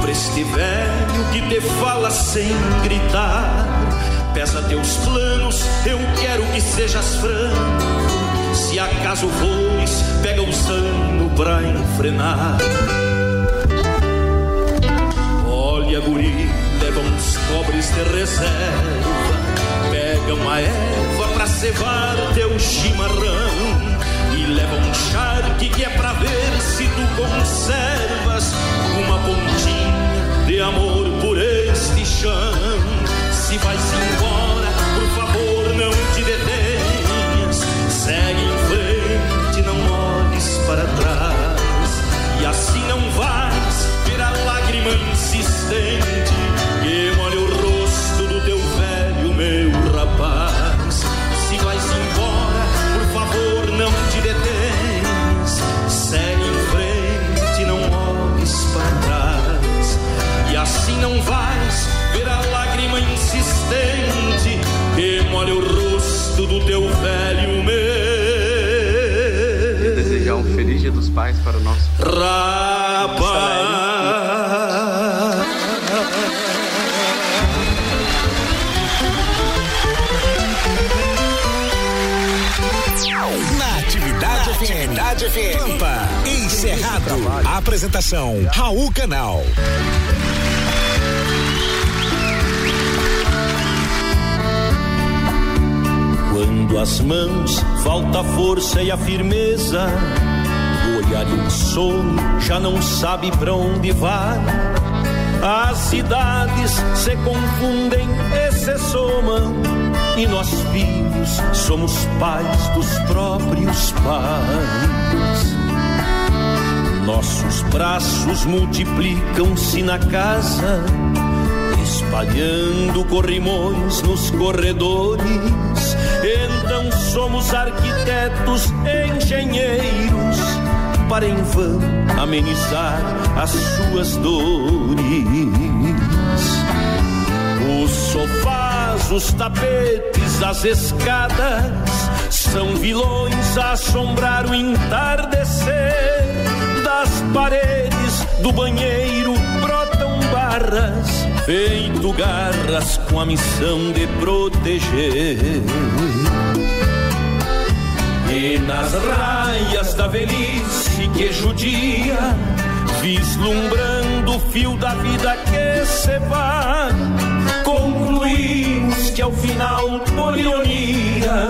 pra este velho que te fala sem gritar. Pesa teus planos, eu quero que sejas franco. Se acaso fores, pega os anos pra enfrenar. Olha, guri, leva uns cobres de reserva. Pega uma erva pra cevar teu chimarrão. Um charque que é pra ver se tu conservas uma pontinha de amor por este chão. Se vais embora, por favor, não te detenhas. Pais para o nosso Na Atividade. Atividade FM. Pampa. Encerrado. Apresentação: Raul Canal. Quando as mãos falta a força e a firmeza, o insome já não sabe pra onde vai. As cidades se confundem e se somam, e nós filhos somos pais dos próprios pais. Nossos braços multiplicam-se na casa, espalhando corrimões nos corredores. Então somos arquitetos, engenheiros, para em vão amenizar as suas dores. Os sofás, os tapetes, as escadas são vilões a assombrar o entardecer. Das paredes do banheiro brotam barras, feito garras com a missão de proteger. Nas raias da velhice que judia, vislumbrando o fio da vida que se vai, concluímos que ao final, por ironia,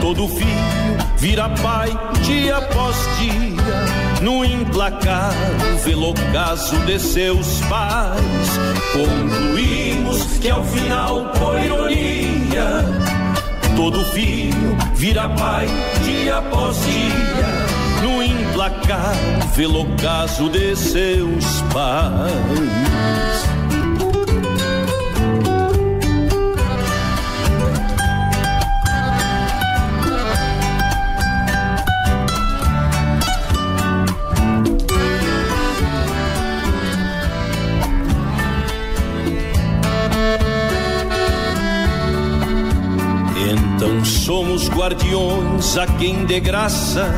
todo filho vira pai dia após dia, no implacável ocaso de seus pais. Concluímos que ao final, por ironia, todo filho vira pai dia após dia, no implacável ocaso de seus pais. Guardiões a quem de graça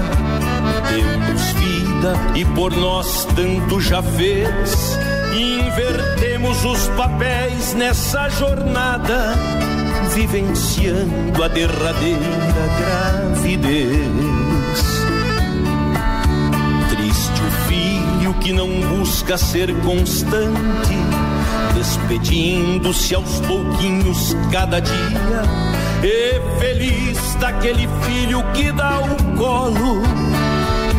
temos vida e por nós tanto já fez. Invertemos os papéis nessa jornada, vivenciando a derradeira gravidez. Triste o filho que não busca ser constante, despedindo-se aos pouquinhos cada dia. E feliz daquele filho que dá o colo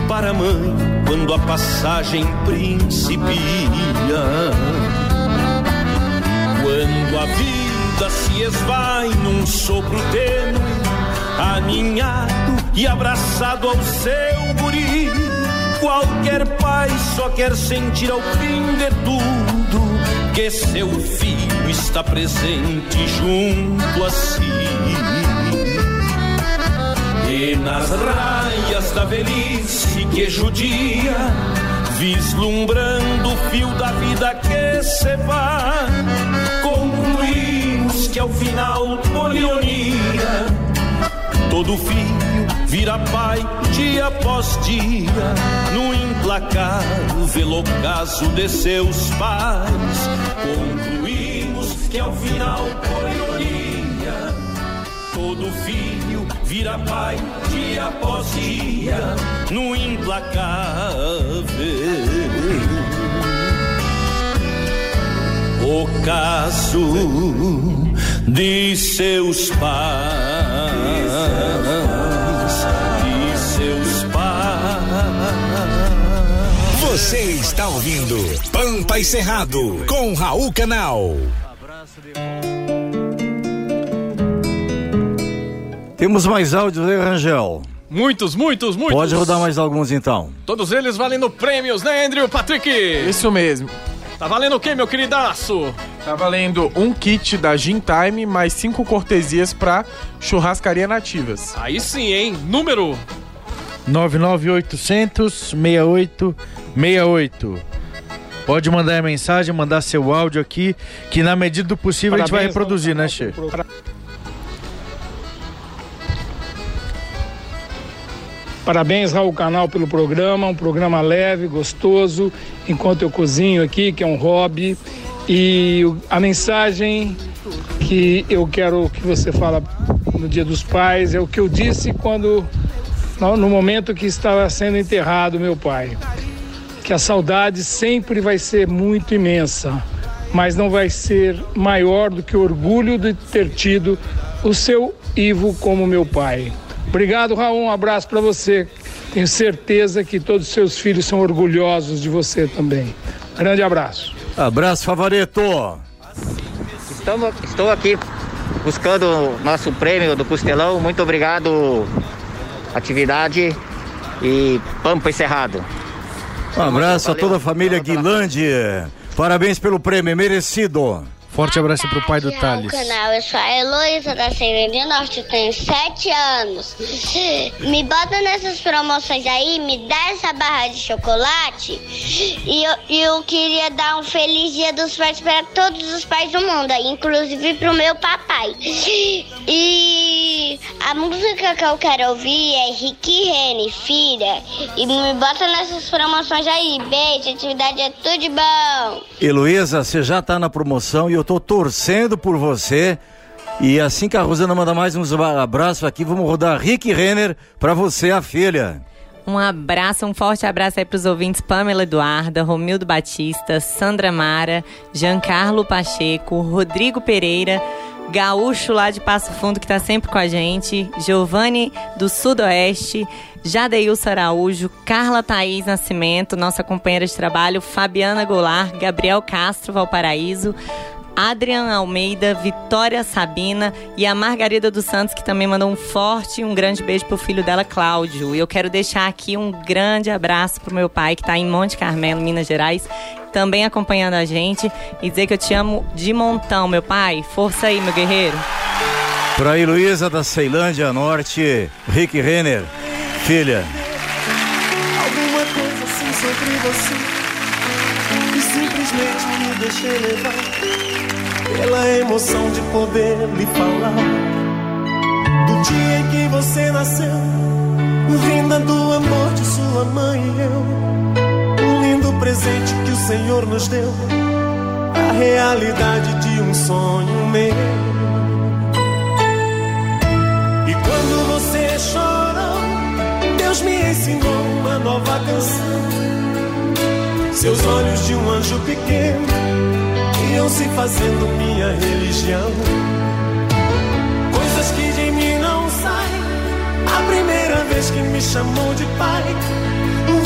para a mãe quando a passagem principia. Quando a vida se esvai num sopro tênue, aninhado e abraçado ao seu guri. Qualquer pai só quer sentir ao fim de tudo que seu filho está presente junto a si. E nas raias da velhice que judia, vislumbrando o fio da vida que se vai, concluímos que ao final, por ironia, Todo filho vira pai dia após dia, no implacável ocaso de seus pais. Concluímos que ao final, por ironia, todo filho vira pai dia após dia, no implacável ocaso de seus pais, de seus pais. Você está ouvindo Pampa e Cerrado com Raul Canal. Temos mais áudios aí, Rangel? Muitos, muitos, muitos. Pode rodar mais alguns então. Todos eles valendo prêmios, né, Andrew Patrick? Isso mesmo. Tá valendo o quê, meu queridaço? Tá valendo um kit da Gin Time, mais cinco cortesias pra churrascaria nativas. Aí sim, hein? Número 99800 6868. Pode mandar a mensagem, mandar seu áudio aqui, que na medida do possível a gente vai Parabéns, reproduzir, né, Che? Parabéns, Raul Canal, pelo programa. Um programa leve, gostoso, enquanto eu cozinho aqui, que é um hobby. E a mensagem que eu quero que você fala no Dia dos Pais é o que eu disse quando, no momento que estava sendo enterrado meu pai. Que a saudade sempre vai ser muito imensa, mas não vai ser maior do que o orgulho de ter tido o seu Ivo como meu pai. Obrigado, Raul. Um abraço para você. Tenho certeza que todos os seus filhos são orgulhosos de você também. Grande abraço. Abraço, favorito. Estamos, estou aqui buscando o nosso prêmio do Costelão. Muito obrigado, atividade e Pampa Encerrado. Um abraço a toda a família Guilande. Parabéns pelo prêmio, merecido. Forte abraço pro pai do Ao Thales. canal, eu sou a Heloísa da Serena Norte, eu tenho 7 anos. Me bota nessas promoções aí, me dá essa barra de chocolate. E eu, eu queria dar um feliz dia dos pais para todos os pais do mundo, inclusive pro meu papai. E a música que eu quero ouvir é Rick Rene, filha. E me bota nessas promoções aí. Beijo, atividade é tudo de bom. Heloísa, você já tá na promoção e eu tô torcendo por você. E assim que a Rosana manda mais uns abraços aqui, vamos rodar Rick Renner pra você, a filha. Um abraço, um forte abraço aí pros ouvintes Pamela Eduarda, Romildo Batista, Sandra Mara, Giancarlo Pacheco, Rodrigo Pereira, Gaúcho lá de Passo Fundo que tá sempre com a gente, Giovanni do Sudoeste, Jadeilson Araújo, Carla Thaís Nascimento, nossa companheira de trabalho, Fabiana Goulart, Gabriel Castro Valparaíso, Adrian Almeida, Vitória Sabina e a Margarida dos Santos, que também mandou um forte e um grande beijo pro filho dela, Cláudio. E eu quero deixar aqui um grande abraço pro meu pai, que tá em Monte Carmelo, Minas Gerais, também acompanhando a gente. E dizer que eu te amo de montão, meu pai. Força aí, meu guerreiro. Pra Heloísa da Ceilândia Norte, Rick Renner, filha. Alguma coisa assim sobre você que simplesmente me deixei levar pela emoção de poder lhe falar do dia em que você nasceu, vinda do amor de sua mãe e eu, um lindo presente que o Senhor nos deu, a realidade de um sonho meu. E quando você chorou, Deus me ensinou uma nova canção. Seus olhos de um anjo pequeno iam se fazendo minha religião. Coisas que de mim não saem. A primeira vez que me chamou de pai,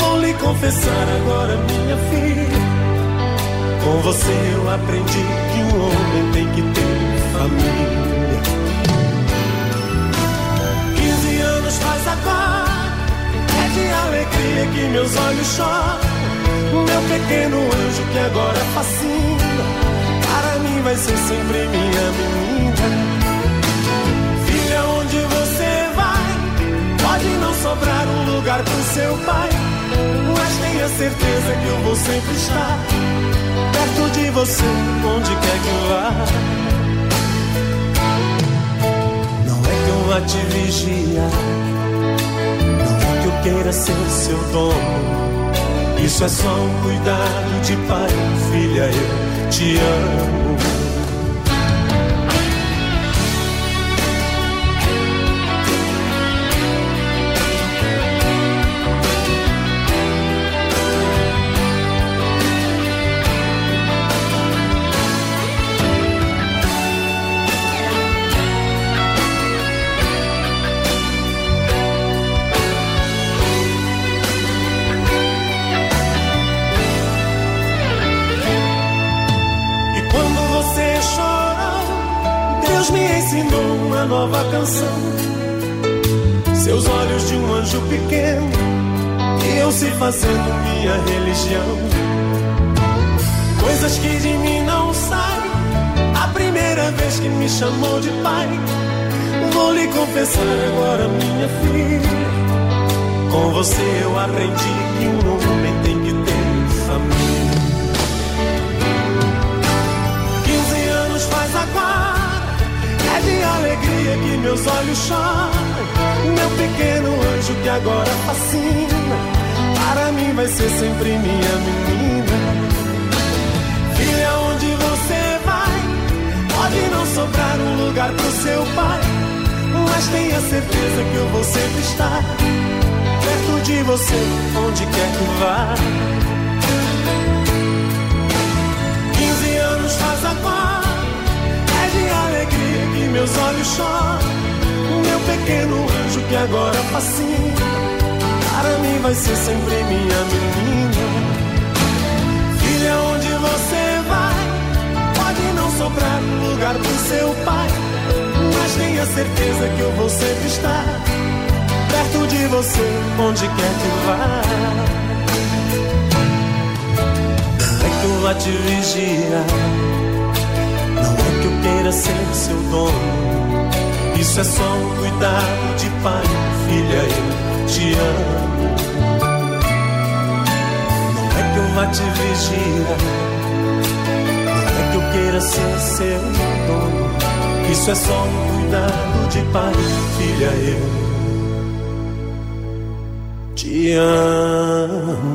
vou lhe confessar agora, minha filha. Com você eu aprendi que um homem tem que ter família. Alegria que meus olhos choram. Meu pequeno anjo que agora fascina, para mim vai ser sempre minha menina. Filha, onde você vai, pode não sobrar um lugar pro seu pai, mas tenha certeza que eu vou sempre estar perto de você, onde quer que vá. Não é que eu a te vigiar. Queira ser seu dono. Isso é só um cuidado de pai, filha, eu te amo. Nova canção. Seus olhos de um anjo pequeno iam se fazendo minha religião. Coisas que de mim não saem. A primeira vez que me chamou de pai, vou lhe confessar agora, minha filha. Com você eu aprendi que um homem tem que que meus olhos choram. Meu pequeno anjo que agora fascina, para mim vai ser sempre minha menina. Filha, onde você vai? Pode não sobrar um lugar pro seu pai, mas tenha certeza que eu vou sempre estar perto de você, onde quer que vá. 15 anos faz agora, que meus olhos choram. Meu pequeno anjo que agora fascina, para mim vai ser sempre minha menina. Filha, onde você vai? Pode não sobrar um lugar pro seu pai, mas tenha certeza que eu vou sempre estar perto de você, onde quer que vá. É que eu vá te vigiar, eu queira ser seu dono. Isso é só um cuidado de pai, filha, eu te amo. Não é que eu vá te vigiar, não é que eu queira ser seu dono. Isso é só um cuidado de pai, filha, eu te amo.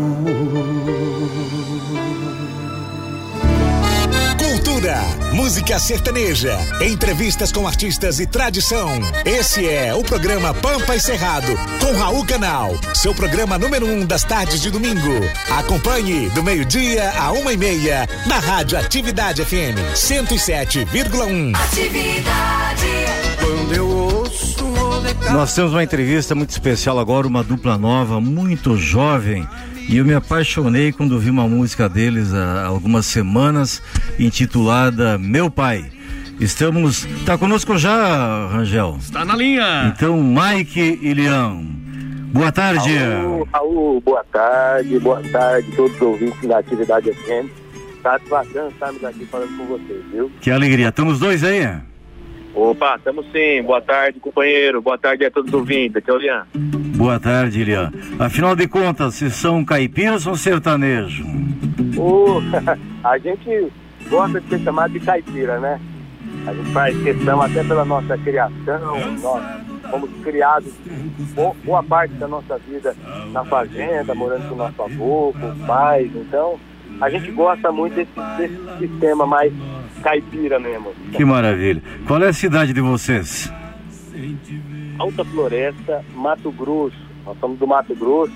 Cultura, música sertaneja, entrevistas com artistas e tradição. Esse é o programa Pampa e Cerrado, com Raul Canal, seu programa número um das tardes de domingo. Acompanhe do meio-dia a uma e meia na Rádio Atividade FM 107,1. Atividade. Quando eu ouço Nós temos uma entrevista muito especial agora, uma dupla nova, muito jovem. E eu me apaixonei quando vi uma música deles há algumas semanas, intitulada Meu Pai. Estamos. Tá conosco já, Rangel? Está na linha. Então, Mike e Leão. Boa tarde. Raul, Raul, boa tarde, boa tarde, todos os ouvintes da Atividade FM. Satisfação estarmos aqui falando com vocês, viu? Que alegria. Estamos dois aí? Opa, estamos sim. Boa tarde, companheiro. Boa tarde a todos os ouvintes. Aqui é o Lian. Boa tarde, Leão. Afinal de contas, vocês são caipiras ou sertanejo? Ô, a gente gosta de ser chamado de caipira, né? A gente faz questão até pela nossa criação, nós fomos criados bo- boa parte da nossa vida na fazenda, morando com o nosso avô, com os pais, então a gente gosta muito desse, desse sistema mais caipira mesmo. Que maravilha. Qual é a cidade de vocês? Alta Floresta, Mato Grosso. Nós somos do Mato Grosso.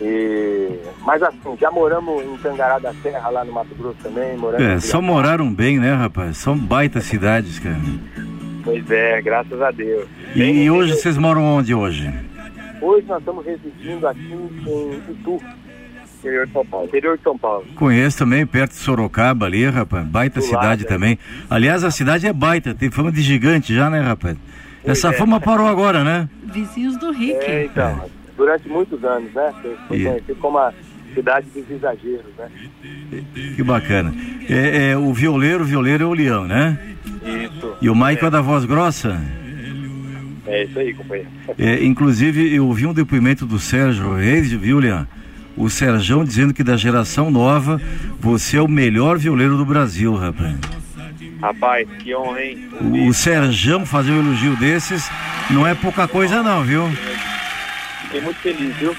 E... Mas assim, já moramos em Tangará da Serra, lá no Mato Grosso também. Moramos É, só moraram bem, né, rapaz? São baita cidades, cara. Pois é, graças a Deus. E, hoje vocês moram onde hoje? Hoje nós estamos residindo aqui em Itu, interior de São Paulo. Interior de São Paulo. Conheço também, perto de Sorocaba ali, rapaz. Baita Do cidade lado, também. Aliás, a cidade é baita, tem fama de gigante já, né, rapaz? Pois Essa é. fama parou agora, né? Vizinhos do Rick. É, então, durante muitos anos, né? Foi- E- conhecido como a cidade dos exageros, né? Que bacana. É, é, o violeiro, o violeiro é o Leão, né? Isso. E o Michael é da voz grossa? É isso aí, companheiro. É, inclusive, eu ouvi um depoimento do Sérgio Reis, viu, Leão? O Sérgio dizendo que da geração nova, você é o melhor violeiro do Brasil, rapaz. Rapaz, que honra, hein? O Serjão fazer um elogio desses não é pouca coisa não, viu? Fiquei muito feliz, viu?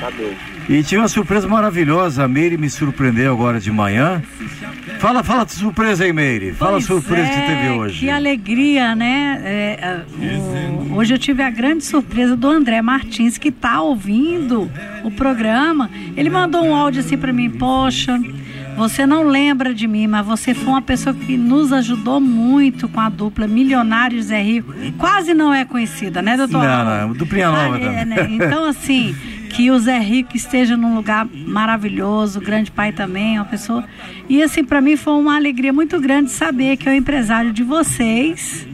Tá doido. E tinha uma surpresa maravilhosa, a Meire me surpreendeu agora de manhã. Fala, fala de surpresa aí, Meire. Fala a surpresa que é, teve hoje. Que alegria, né? É, é, o- hoje eu tive a grande surpresa do André Martins, que tá ouvindo o programa. Ele mandou um áudio assim para mim: Poxa, você não lembra de mim, mas você foi uma pessoa que nos ajudou muito com a dupla Milionário e Zé Rico. Quase não é conhecida, né, doutor? Não, não, duplinha nova Ah, é, né? Então, assim, que o Zé Rico esteja num lugar maravilhoso, o grande pai também, uma pessoa. E assim, para mim foi uma alegria muito grande saber que é o empresário de vocês,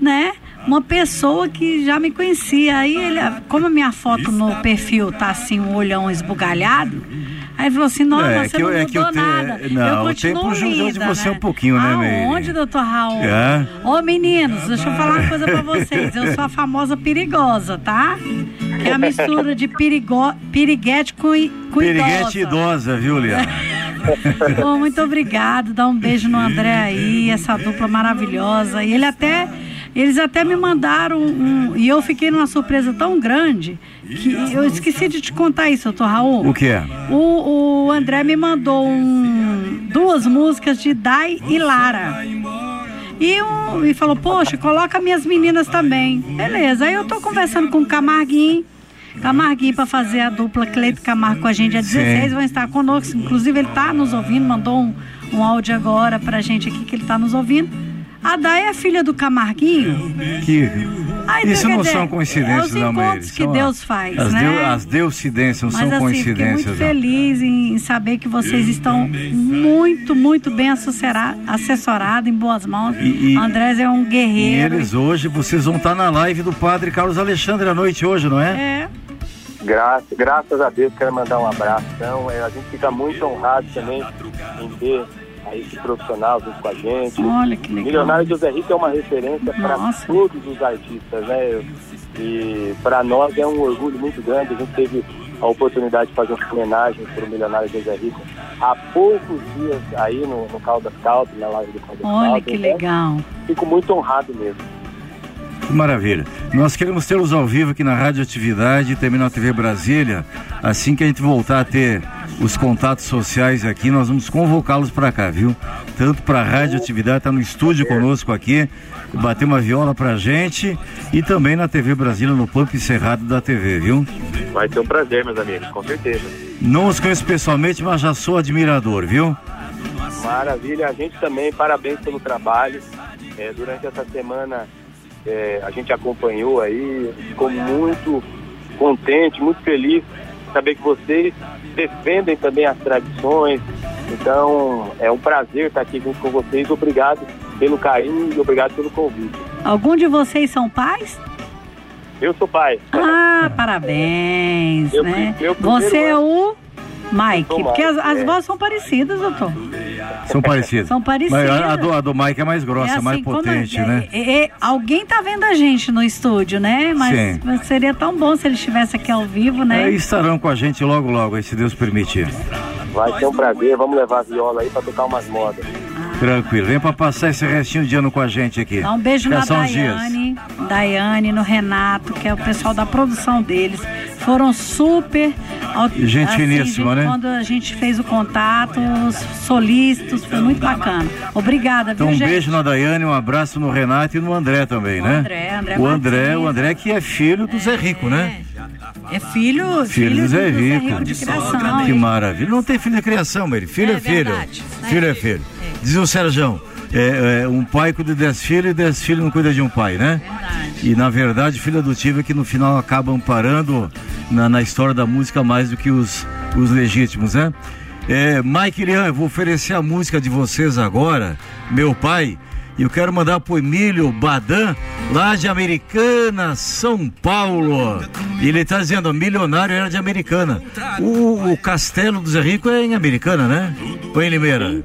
né? Uma pessoa que já me conhecia. Aí ele, como a minha foto no perfil tá assim, um olhão esbugalhado, aí ele falou assim, não, É, você que não eu- é mudou te- nada. não, eu o continuo tempo judiou de linda, você né? um pouquinho, né, Meire? Aonde, doutor Raul? É. Ô meninos, deixa eu falar uma coisa pra vocês. Eu sou a famosa perigosa, tá? Que é a mistura de perigo, piriguete com, com Piriguete idosa. idosa, viu, Liana? Bom, muito obrigado. Dá um beijo no André aí, essa dupla maravilhosa. E ele até, eles até me mandaram um, e eu fiquei numa surpresa tão grande que eu esqueci de te contar isso, doutor Raul. O que é? O, o André me mandou um- duas músicas de Dai e Lara. E, um- e falou, poxa, coloca minhas meninas também. Beleza, aí eu tô conversando com o Camarguinho. Camarguinho para fazer a dupla Cleito Camargo com a gente. Dia 16 Sim. vão estar conosco. Inclusive, ele tá nos ouvindo, mandou um, um áudio agora pra gente aqui que ele tá nos ouvindo. A Dai é filha do Camarguinho. Que... Então Isso não dizer, são coincidências, é os não, Meire. encontros que São Deus faz, as né? deu- as deucidências não Mas são assim, fiquei coincidências. muito não. feliz em saber que vocês estão muito, muito bem assessora- assessorados, em boas mãos. E- e- Andrés é um E guerreiro. eles hoje, vocês vão estar na live do Padre Carlos Alexandre à noite hoje, não é? É. Graças, graças a Deus, quero mandar um abração. É, a gente fica muito honrado também em ter esse profissional junto com a gente. Olha que legal. Milionário José Rico é uma referência para todos os artistas, né? E para nós é um orgulho muito grande. A gente teve a oportunidade de fazer uma homenagem para o Milionário José Rico há poucos dias aí no, no Caldas Caldas, na live do Caldas Olha Caldas, que né? legal. Fico muito honrado mesmo. Que maravilha. Nós queremos tê-los ao vivo aqui na Rádio Atividade e também na TV Brasília. Assim que a gente voltar a ter os contatos sociais aqui, nós vamos convocá-los para cá, viu? Tanto para a Rádio Atividade, tá no estúdio conosco aqui, bater uma viola pra gente e também na TV Brasília, no Pampo Cerrado da TV, viu? Vai ser um prazer, meus amigos, com certeza. Não os conheço pessoalmente, mas já sou admirador, viu? Maravilha, a gente também, parabéns pelo trabalho. É, durante essa semana é, a gente acompanhou aí, ficou muito contente, muito feliz de saber que vocês defendem também as tradições. Então é um prazer estar aqui junto com vocês. Obrigado pelo carinho e obrigado pelo convite. Algum de vocês são pais? Eu sou pai. Ah, parabéns, Meu né? meu primeiro Você é o Mike, sou o porque as, Mike, as é. vozes são parecidas, doutor. São parecidos. São parecidas. Mas a, do, a do Mike é mais grossa, É assim, mais potente, é- né? é- é- alguém tá vendo a gente no estúdio, né? Mas, Sim. seria tão bom se ele estivesse aqui ao vivo, né? Aí estarão com a gente logo, logo, aí, se Deus permitir. Vai ser um prazer. Vamos levar a viola aí para tocar umas modas. Tranquilo. Vem pra passar esse restinho de ano com a gente aqui. Dá um beijo Fica na uns dias. Daiane, Daiane, no Renato, que é o pessoal da produção deles. Foram super. Gente finíssima, de- né? Quando a gente fez o contato, os solistas, foi muito bacana. Obrigada, Então viu, um beijo na Daiane, um abraço no Renato e no André também, né? André, André o André, Martins. o André que é filho do Zé Rico, né? É filho, Filho do Zé Rico. de criação. Que maravilha. Não tem filho de criação, mas ele. Filho é, É filho. verdade. Filho é filho. Diz o Sérgio, é, é, um pai cuida de dez filhos e dez filhos não cuida de um pai, né? E na verdade, filho adotivo é que no final acaba amparando na, na história da música mais do que os, os legítimos, né? É, Mike Lian, eu vou oferecer a música de vocês agora, meu pai. E eu quero mandar pro Emílio Badan, lá de Americana, São Paulo. E ele tá dizendo, milionário era de Americana. O, o castelo do Zé Rico é em Americana, né? Ou em Limeira?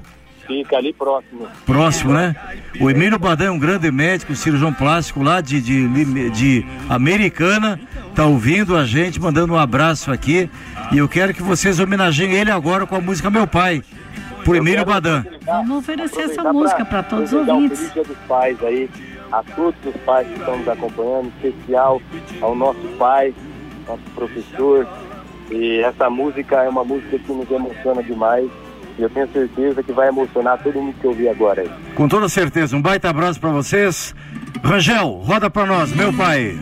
Fica ali próximo. Próximo, né? O Emílio Badan é um grande médico, cirurgião plástico lá de, de, de Americana. Tá ouvindo a gente, mandando um abraço aqui. E eu quero que vocês homenageiem ele agora com a música Meu Pai. Por Emílio Badan. Vamos oferecer essa música para todos os desejar um ouvintes. feliz Dia dos Pais aí, a todos os pais que estão nos acompanhando, em especial ao nosso pai, nosso professor. E essa música é uma música que nos emociona demais. E eu tenho certeza que vai emocionar todo mundo que ouvir agora aí. Com toda certeza, um baita abraço pra vocês. Rangel, roda pra nós, meu pai.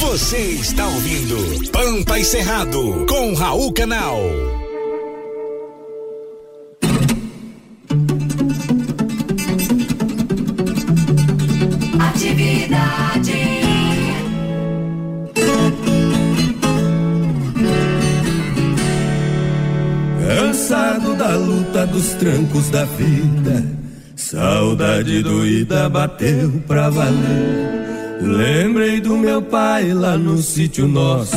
Você está ouvindo Pampa e Cerrado com Raul Canal. Atividade. Cansado da luta dos trancos da vida, saudade doída bateu pra valer. Lembrei do meu pai lá no sítio nosso.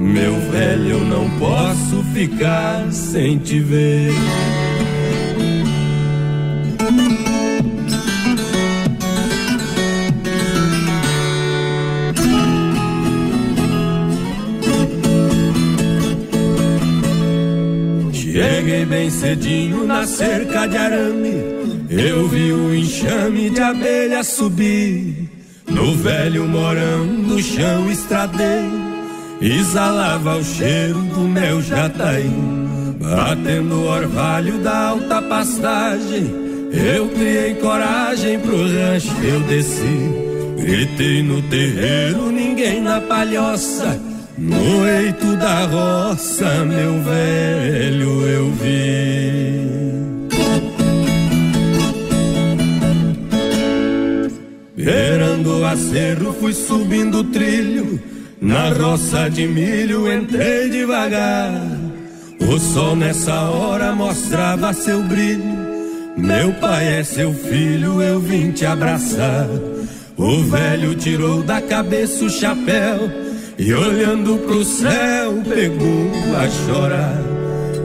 Meu velho, eu não posso ficar sem te ver. Cheguei bem cedinho na cerca de arame. Eu vi o enxame de abelha subir. No velho morão do chão estradeiro. Exalava o cheiro do mel jataí. Batendo o orvalho da alta pastagem. Eu criei coragem pro rancho, eu desci. Gritei no terreiro, ninguém na palhoça. No eito da roça, meu velho, eu vi. Beirando o acerro, fui subindo o trilho. Na roça de milho, entrei devagar. O sol nessa hora mostrava seu brilho. Meu pai é seu filho, eu vim te abraçar. O velho tirou da cabeça o chapéu e olhando pro céu pegou a chorar.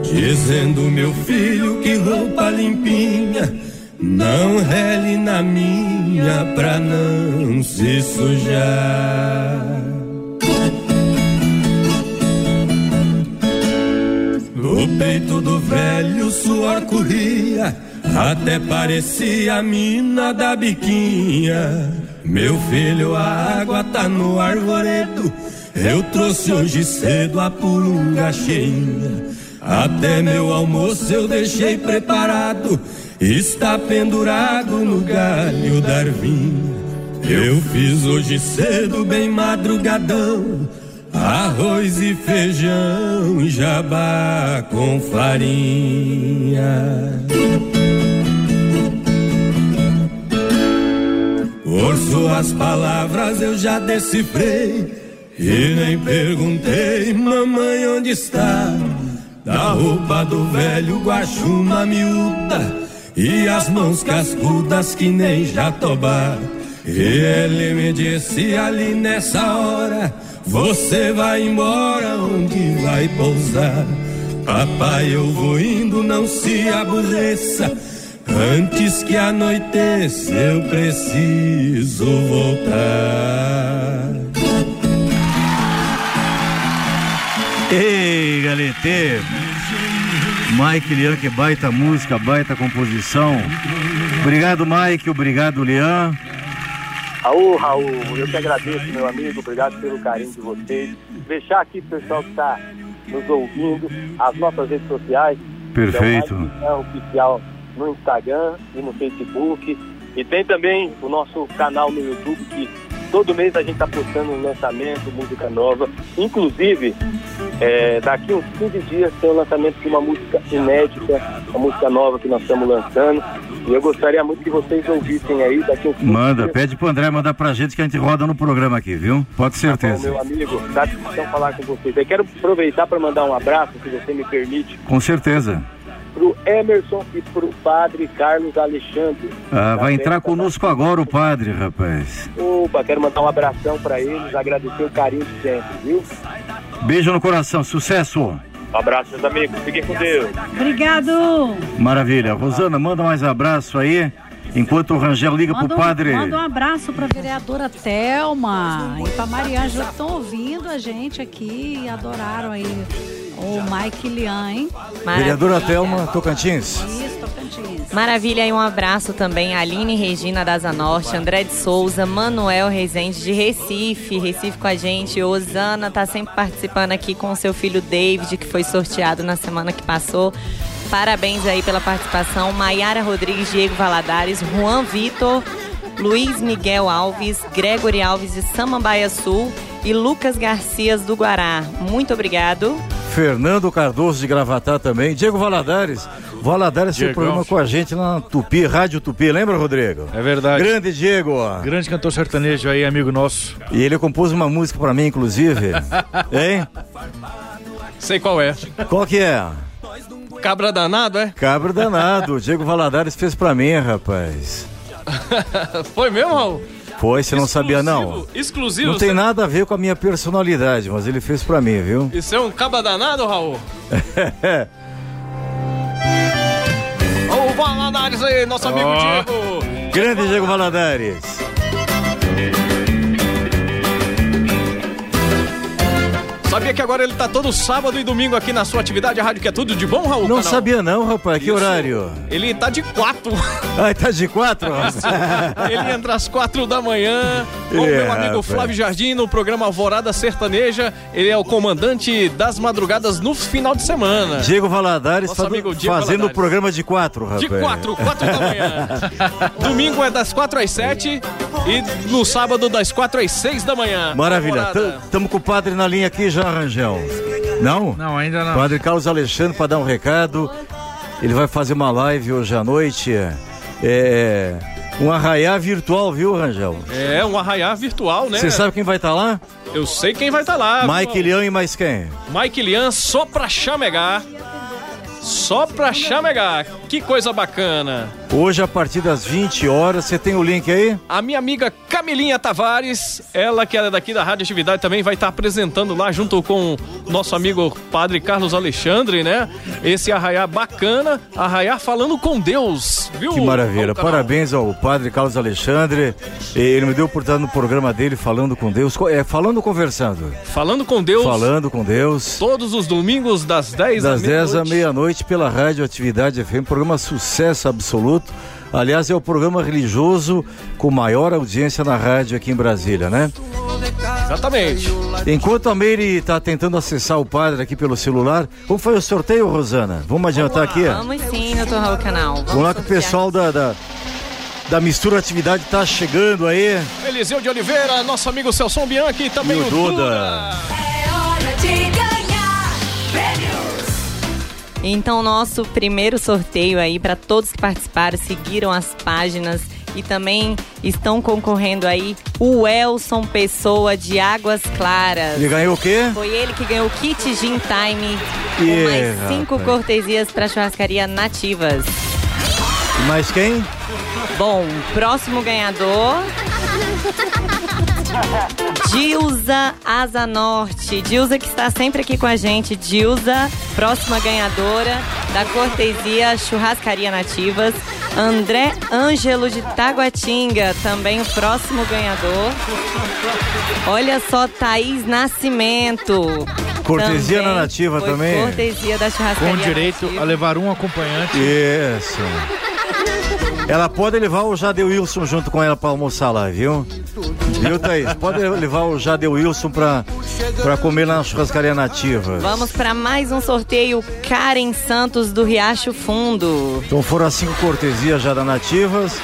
Dizendo, meu filho, que roupa limpinha, não rele na minha pra não se sujar. No peito do velho suor corria, até parecia a mina da biquinha. Meu filho, a água tá no arvoredo. Eu trouxe hoje cedo a purunga cheinha. Até meu almoço eu deixei preparado. Está pendurado no galho da arvinha. Eu fiz hoje cedo, bem madrugadão. Arroz e feijão, jabá com farinha. Por suas palavras eu já decifrei e nem perguntei, mamãe, onde está? Da roupa do velho guaxuma miúda e as mãos cascudas que nem jatobá. E ele me disse ali nessa hora, você vai embora, onde vai pousar? Papai, eu vou indo, não se aborreça. Antes que anoiteça, eu preciso voltar. Ei, galete! Mike Lian, que baita música, baita composição. Obrigado, Mike. Obrigado, Lian. Raul, Raul, eu que agradeço, meu amigo, obrigado pelo carinho de vocês. Deixar aqui pro pessoal que está nos ouvindo, as nossas redes sociais. Perfeito. É o oficial no Instagram e no Facebook. E tem também o nosso canal no YouTube que todo mês a gente está postando um lançamento, música nova. Inclusive, é, daqui uns 15 dias tem o lançamento de uma música inédita, uma música nova que nós estamos lançando. E eu gostaria muito que vocês ouvissem aí daqui uns 15 Manda, dias. pede pro André mandar pra gente que a gente roda no programa aqui, viu? Pode Bom, certeza. meu amigo, satisfação falar com vocês. Eu quero aproveitar para mandar um abraço, se você me permite, Com certeza. pro Emerson e pro padre Carlos Alexandre. Ah, vai Da entrar conosco agora o padre, rapaz. Opa, quero mandar um abração para eles, agradecer o carinho de sempre, viu? Beijo no coração, sucesso! Um abraço, meus amigos. Fiquem com Deus. Obrigado. Maravilha. Rosana, manda mais abraço aí. Enquanto o Rangel liga Manda pro um, padre. manda um abraço pra vereadora Thelma e pra Mariângela que estão ouvindo a gente aqui e adoraram aí o Mike Lian, hein? Vereadora Thelma Tocantins. Isso, Tocantins. Maravilha e um abraço também a Aline Regina da Asa Norte, André de Souza, Manuel Rezende de Recife, Recife com a gente, Osana tá sempre participando aqui com o seu filho David, que foi sorteado na semana que passou. Parabéns aí pela participação. Maiara Rodrigues, Diego Valadares, Juan Vitor, Luiz Miguel Alves, Gregory Alves de Samambaia Sul e Lucas Garcias do Guará. Muito obrigado. Fernando Cardoso de Gravatá também. Diego Valadares. Valadares Diegão. programa com a gente na Tupi, Rádio Tupi, lembra, Rodrigo? É verdade. Grande Diego. Grande cantor sertanejo aí, amigo nosso. E ele compôs uma música pra mim, inclusive. hein? Sei qual é. Qual que é? Cabra danado, é? Cabra danado. O Diego Valadares fez pra mim, rapaz. Foi mesmo, Raul? Foi, você não sabia não? Exclusivo? Não tem você- nada a ver com a minha personalidade, mas ele fez pra mim, viu? Isso é um cabra danado, Raul? Valadares aí, nosso amigo Ó. Diego. Grande Diego Valadares. Sabia que agora ele tá todo sábado e domingo aqui na sua atividade, a rádio que é tudo de bom, Raul? Não Canal? sabia não, rapaz. Que Isso. horário? Ele tá de quatro. Ai, tá de quatro? Ele entra às quatro da manhã com o É, meu amigo. Flávio Jardim no programa Alvorada Sertaneja. Ele é o comandante das madrugadas no final de semana. Diego Valadares Nosso amigo Diego fazendo o programa de quatro, rapaz. De quatro, quatro da manhã. Domingo é das quatro às sete e no sábado das quatro às seis da manhã. Maravilha. Tamo com o padre na linha aqui já, Rangel. Não? Não, ainda não. Padre Carlos Alexandre para dar um recado. Ele vai fazer uma live hoje à noite. É. Um arraiá virtual, viu, Rangel? É um arraiar virtual, né? Você sabe quem vai estar lá? Eu sei quem vai estar lá. Mike viu? Leão e mais quem? Mike Lian só pra chamegar. Só pra chamegar. Que coisa bacana. Hoje, a partir das 20 horas, você tem o link aí? A minha amiga Camilinha Tavares, ela que é daqui da Rádio Atividade, também vai estar apresentando lá junto com o nosso amigo Padre Carlos Alexandre, né? Esse arraiar bacana, arraiar falando com Deus, viu? Que maravilha. Parabéns ao padre Carlos Alexandre. Ele me deu por estar no programa dele falando com Deus. É, falando ou conversando? Falando com Deus. Falando com Deus. Todos os domingos das 10 Das à 10 à meia-noite. Meia-noite pela Rádio Atividade FM, programa sucesso absoluto. Aliás, é o programa religioso com maior audiência na rádio aqui em Brasília, né? Exatamente. Enquanto a Meire está tentando acessar o padre aqui pelo celular, como foi o sorteio, Rosana? Vamos adiantar aqui? Vamos sim, doutor Raul Canal. Vamos Vamos lá que o pessoal da, da, da Mistura Atividade tá chegando aí. Eliseu de Oliveira, nosso amigo Celson Bianchi, também E o o Duda. Duda. de ganhar prêmios. Então, nosso primeiro sorteio aí para todos que participaram, seguiram as páginas e também estão concorrendo aí o Elson Pessoa de Águas Claras. Ele ganhou o quê? Foi ele que ganhou o kit Gin Time com Ih, mais cinco rapaz. cortesias para churrascaria nativas. E mais quem? Bom, próximo ganhador. Dilza Asa Norte. Dilza que está sempre aqui com a gente. Dilza, próxima ganhadora da cortesia Churrascaria Nativas. André Ângelo de Taguatinga, também o próximo ganhador. Olha só, Thaís Nascimento. Cortesia na Nativa também? Cortesia da churrascaria. Com direito a levar um acompanhante. Isso. Ela pode levar o Jadeu Wilson junto com ela pra almoçar lá, viu? Viu, Thaís? Pode levar o Jadeu Wilson pra comer lá na churrascaria nativa. Vamos para mais um sorteio Karen Santos do Riacho Fundo. Então foram as cinco cortesias já da Nativas.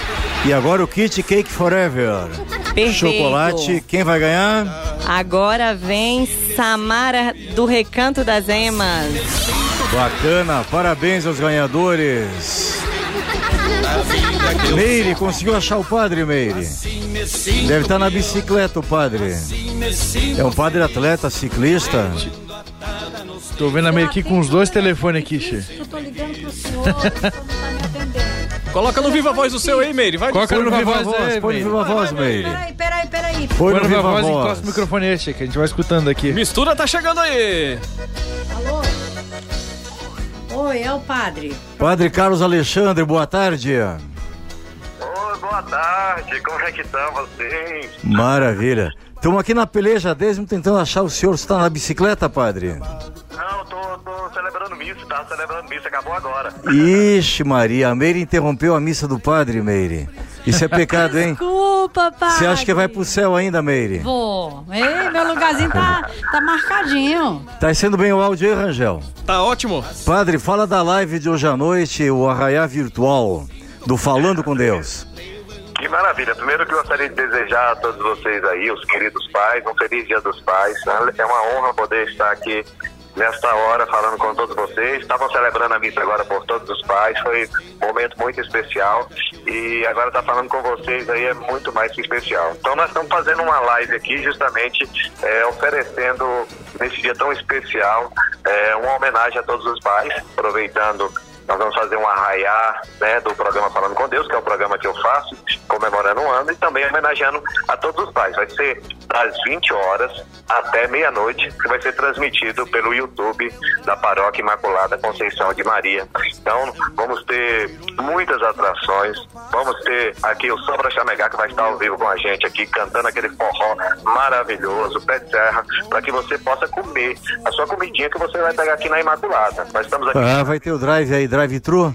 E agora o kit Cake Forever. Perfeito. Chocolate, quem vai ganhar? Agora vem Samara do Recanto das Emas. Bacana, parabéns aos ganhadores. Meire, conseguiu achar o padre, Meire? Deve estar na bicicleta o padre. É um padre atleta, ciclista. Tô vendo a Meire aqui com os dois telefones aqui, Che. Eu tô ligando pro senhor, o senhor não tá me atendendo. Coloca no Viva Voz o seu aí, Meire. Vai Coloca Põe no Viva Voz põe no Meire. Viva Voz, Meire. Peraí, peraí, peraí. Põe no Viva voz e encosta o microfone aí, Che, que a gente vai escutando aqui. Mistura tá chegando aí. Alô? Oi, é o padre. Padre Carlos Alexandre, boa tarde. tarde, como é que estão vocês? Maravilha. Estamos aqui na peleja desde tentando achar o senhor. Você está na bicicleta, padre? Não, tô, tô missa, tá celebrando missa, acabou agora. Ixi, Maria, a Meire interrompeu a missa do padre, Meire. Isso é pecado, hein? Desculpa, pai. Você acha que vai pro céu ainda, Meire? Vou. Ei, meu lugarzinho tá, tá marcadinho. Tá sendo bem o áudio aí, Rangel? Tá ótimo. Padre, fala da live de hoje à noite, o Arraiá Virtual, do Falando com Deus. Que maravilha. Primeiro que eu gostaria de desejar a todos vocês aí, os queridos pais, um feliz dia dos pais. É uma honra poder estar aqui nesta hora falando com todos vocês. Estavam celebrando a missa agora por todos os pais, foi um momento muito especial e agora estar falando com vocês aí é muito mais que especial. Então nós estamos fazendo uma live aqui justamente é, oferecendo nesse dia tão especial é, uma homenagem a todos os pais, aproveitando nós vamos fazer um arraiar né, do programa Falando com Deus, que é o programa que eu faço, comemorando um ano, e também homenageando a todos os pais. Vai ser das 20 horas até meia-noite, que vai ser transmitido pelo YouTube da Paróquia Imaculada Conceição de Maria. Então, vamos ter muitas atrações, vamos ter aqui o Sobra Chamegá, que vai estar ao vivo com a gente aqui, cantando aquele forró maravilhoso, pé de serra, para que você possa comer a sua comidinha que você vai pegar aqui na Imaculada. Nós estamos aqui Ah, vai ter o drive aí, drive-thru?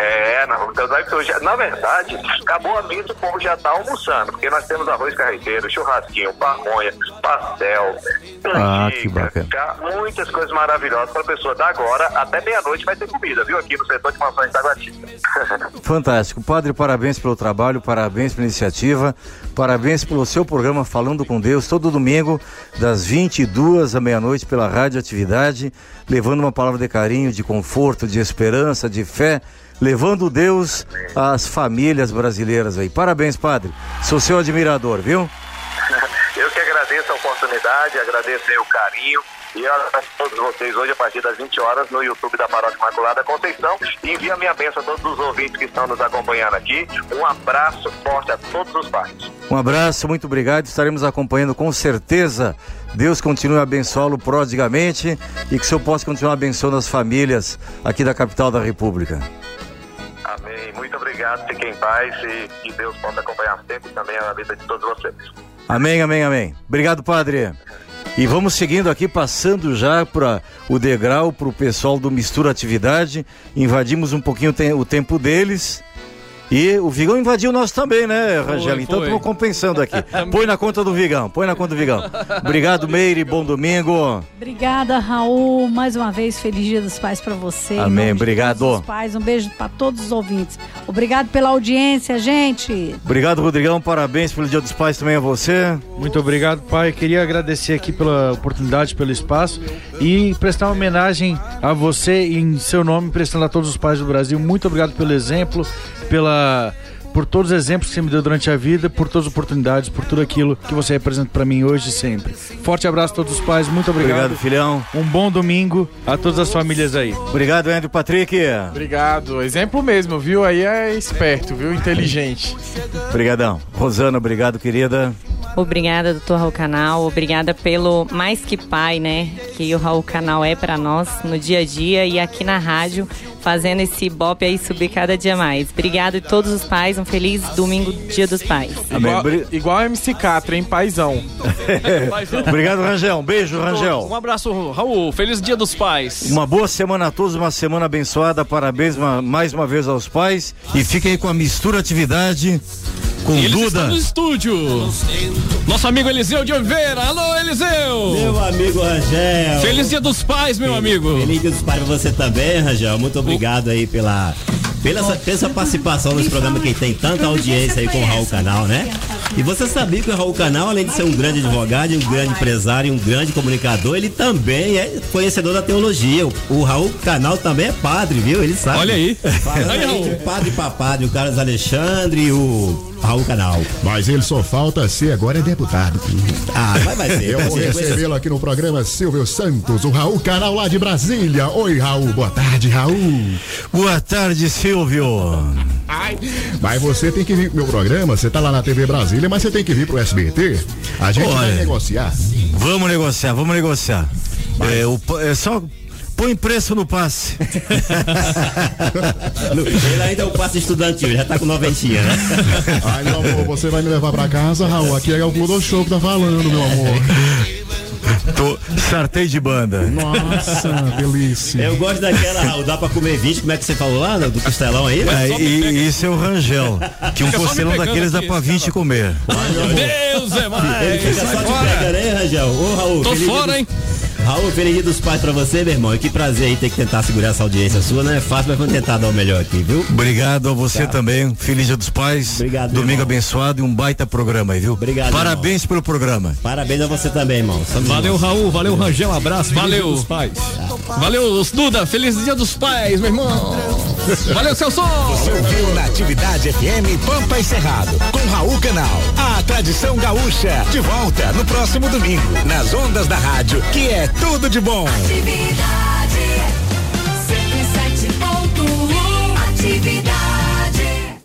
É, na, então, na verdade, acabou a missa, o povo já tá almoçando, porque nós temos arroz carreteiro, churrasquinho, pamonha, pastel, Ah, que bacana. muitas coisas maravilhosas para a pessoa da agora até meia-noite vai ter comida, viu? Aqui no setor de maçãs da Guatita. Fantástico. Padre, parabéns pelo trabalho, parabéns pela iniciativa, parabéns pelo seu programa Falando com Deus, todo domingo, das 22 à meia-noite, pela Rádio Atividade, levando uma palavra de carinho, de conforto, de esperança, de fé, levando Deus às famílias brasileiras aí. Parabéns, Padre. Sou seu admirador, viu? Eu que agradeço a oportunidade, agradeço o carinho. E eu abraço todos vocês hoje a partir das 20 horas no YouTube da Paróquia Imaculada Conceição. E envio a minha bênção a todos os ouvintes que estão nos acompanhando aqui. Um abraço forte a todos os pais. Um abraço, muito obrigado. Estaremos acompanhando com certeza. Deus continue a abençoá-lo prodigamente e que o Senhor possa continuar abençoando as famílias aqui da capital da República. Amém. Muito obrigado. Fiquem em paz e que Deus possa acompanhar sempre também a vida de todos vocês. Amém, amém, amém. Obrigado, Padre. E vamos seguindo aqui, passando já para o degrau para o pessoal do Mistura Atividade. Invadimos um pouquinho o te- o tempo deles. E o Vigão invadiu o nosso também, né, Rangel? Então foi. estamos compensando aqui. Põe na conta do Vigão, põe na conta do Vigão. Obrigado, Meire, bom domingo. Obrigada, Raul. Mais uma vez, feliz Dia dos Pais para você. Amém, obrigado. todos os pais, um beijo para todos os ouvintes. Obrigado pela audiência, gente. Obrigado, Rodrigão. Parabéns pelo Dia dos Pais também a você. Muito obrigado, pai. Queria agradecer aqui pela oportunidade, pelo espaço e prestar uma homenagem a você em seu nome, prestando a todos os pais do Brasil. Muito obrigado pelo exemplo, pela por todos os exemplos que você me deu durante a vida, por todas as oportunidades, por tudo aquilo que você representa para mim hoje e sempre. Forte abraço a todos os pais, muito obrigado. Obrigado, filhão. Um bom domingo a todas as famílias aí. Obrigado, Andrew Patrick. Obrigado. Exemplo mesmo, viu? Aí é esperto, viu? Inteligente. Obrigadão. Rosana, obrigado, querida. Obrigada, doutor Raul Canal. Obrigada pelo mais que pai, né? Que o Raul Canal é para nós no dia a dia e aqui na rádio, fazendo esse bop aí subir cada dia mais. Obrigada a todos os pais. Um feliz domingo, Dia dos Pais. Igual, igual a MC Catra, hein? Paizão. Obrigado, Rangel. Um beijo, Rangel. Um abraço, Raul. Feliz Dia dos Pais. Uma boa semana a todos, uma semana abençoada. Parabéns ma- mais uma vez aos pais. E fiquem aí com a mistura atividade com Eles Duda. no estúdio. Nosso amigo Eliseu de Oliveira. Alô, Eliseu! Meu amigo Rangel. Feliz Dia dos Pais, meu amigo. Feliz Dia dos Pais pra você também, Rangel. Muito obrigado aí pela, pela, essa, pela essa participação nesse programa que tem tanta audiência aí com o Raul Canal, né? E você sabia que o Raul Canal, além de ser um grande advogado, um grande empresário e um grande comunicador, ele também é conhecedor da teologia. O, Raul Canal também é padre, viu? Ele sabe. Olha aí. Falando Aí, aí Raul. de padre pra padre, o Carlos Alexandre e o Raul Canal. Mas ele só falta ser agora é deputado. Ah, vai, vai ser. Eu vou recebê-lo aqui no programa Silvio Santos, o Raul Canal lá de Brasília. Oi, Raul. Boa tarde, Raul. Boa tarde, Silvio. Mas você tem que vir pro meu programa, você tá lá na TV Brasília, mas você tem que vir pro SBT. A gente vai Olha. negociar. Vamos negociar, vamos negociar. É, o é só Põe preço no passe. Ele ainda é o passe estudantil, ele já tá com noventinha, né? Ai, meu amor, você vai me levar pra casa, Raul? Aqui é o Clube Show que tá falando, meu amor. Tô, sartei de banda. Nossa, delícia. Eu gosto daquela, Raul, dá pra comer 20, como é que você falou lá, do costelão aí? É, e, isso é o Rangel. Que um costelão daqueles dá aqui, pra 20 comer. Deus é mais. Ele fica só pegando, hein, Rangel? Ô, Raul. Tô fora, hein? Raul, feliz dia dos pais pra você, meu irmão. E que prazer aí ter que tentar segurar essa audiência sua. Não é fácil, mas vamos tentar dar o melhor aqui, viu? Obrigado a você Tá. também. Feliz Dia dos Pais. Obrigado, Domingo irmão. abençoado e um baita programa aí, viu? Obrigado, Parabéns pelo programa. Parabéns a você também, irmão. Somos Valeu, irmãos. Raul. Valeu, Rangel. Um abraço. Valeu. Dia dos pais. Valeu, Duda. Feliz dia dos pais, meu irmão. Valeu, Celso. Você ouviu na Atividade FM Pampa e Cerrado, com Raul Canal. A tradição gaúcha, de volta no próximo domingo, nas ondas da rádio, que é tudo de bom. Atividade.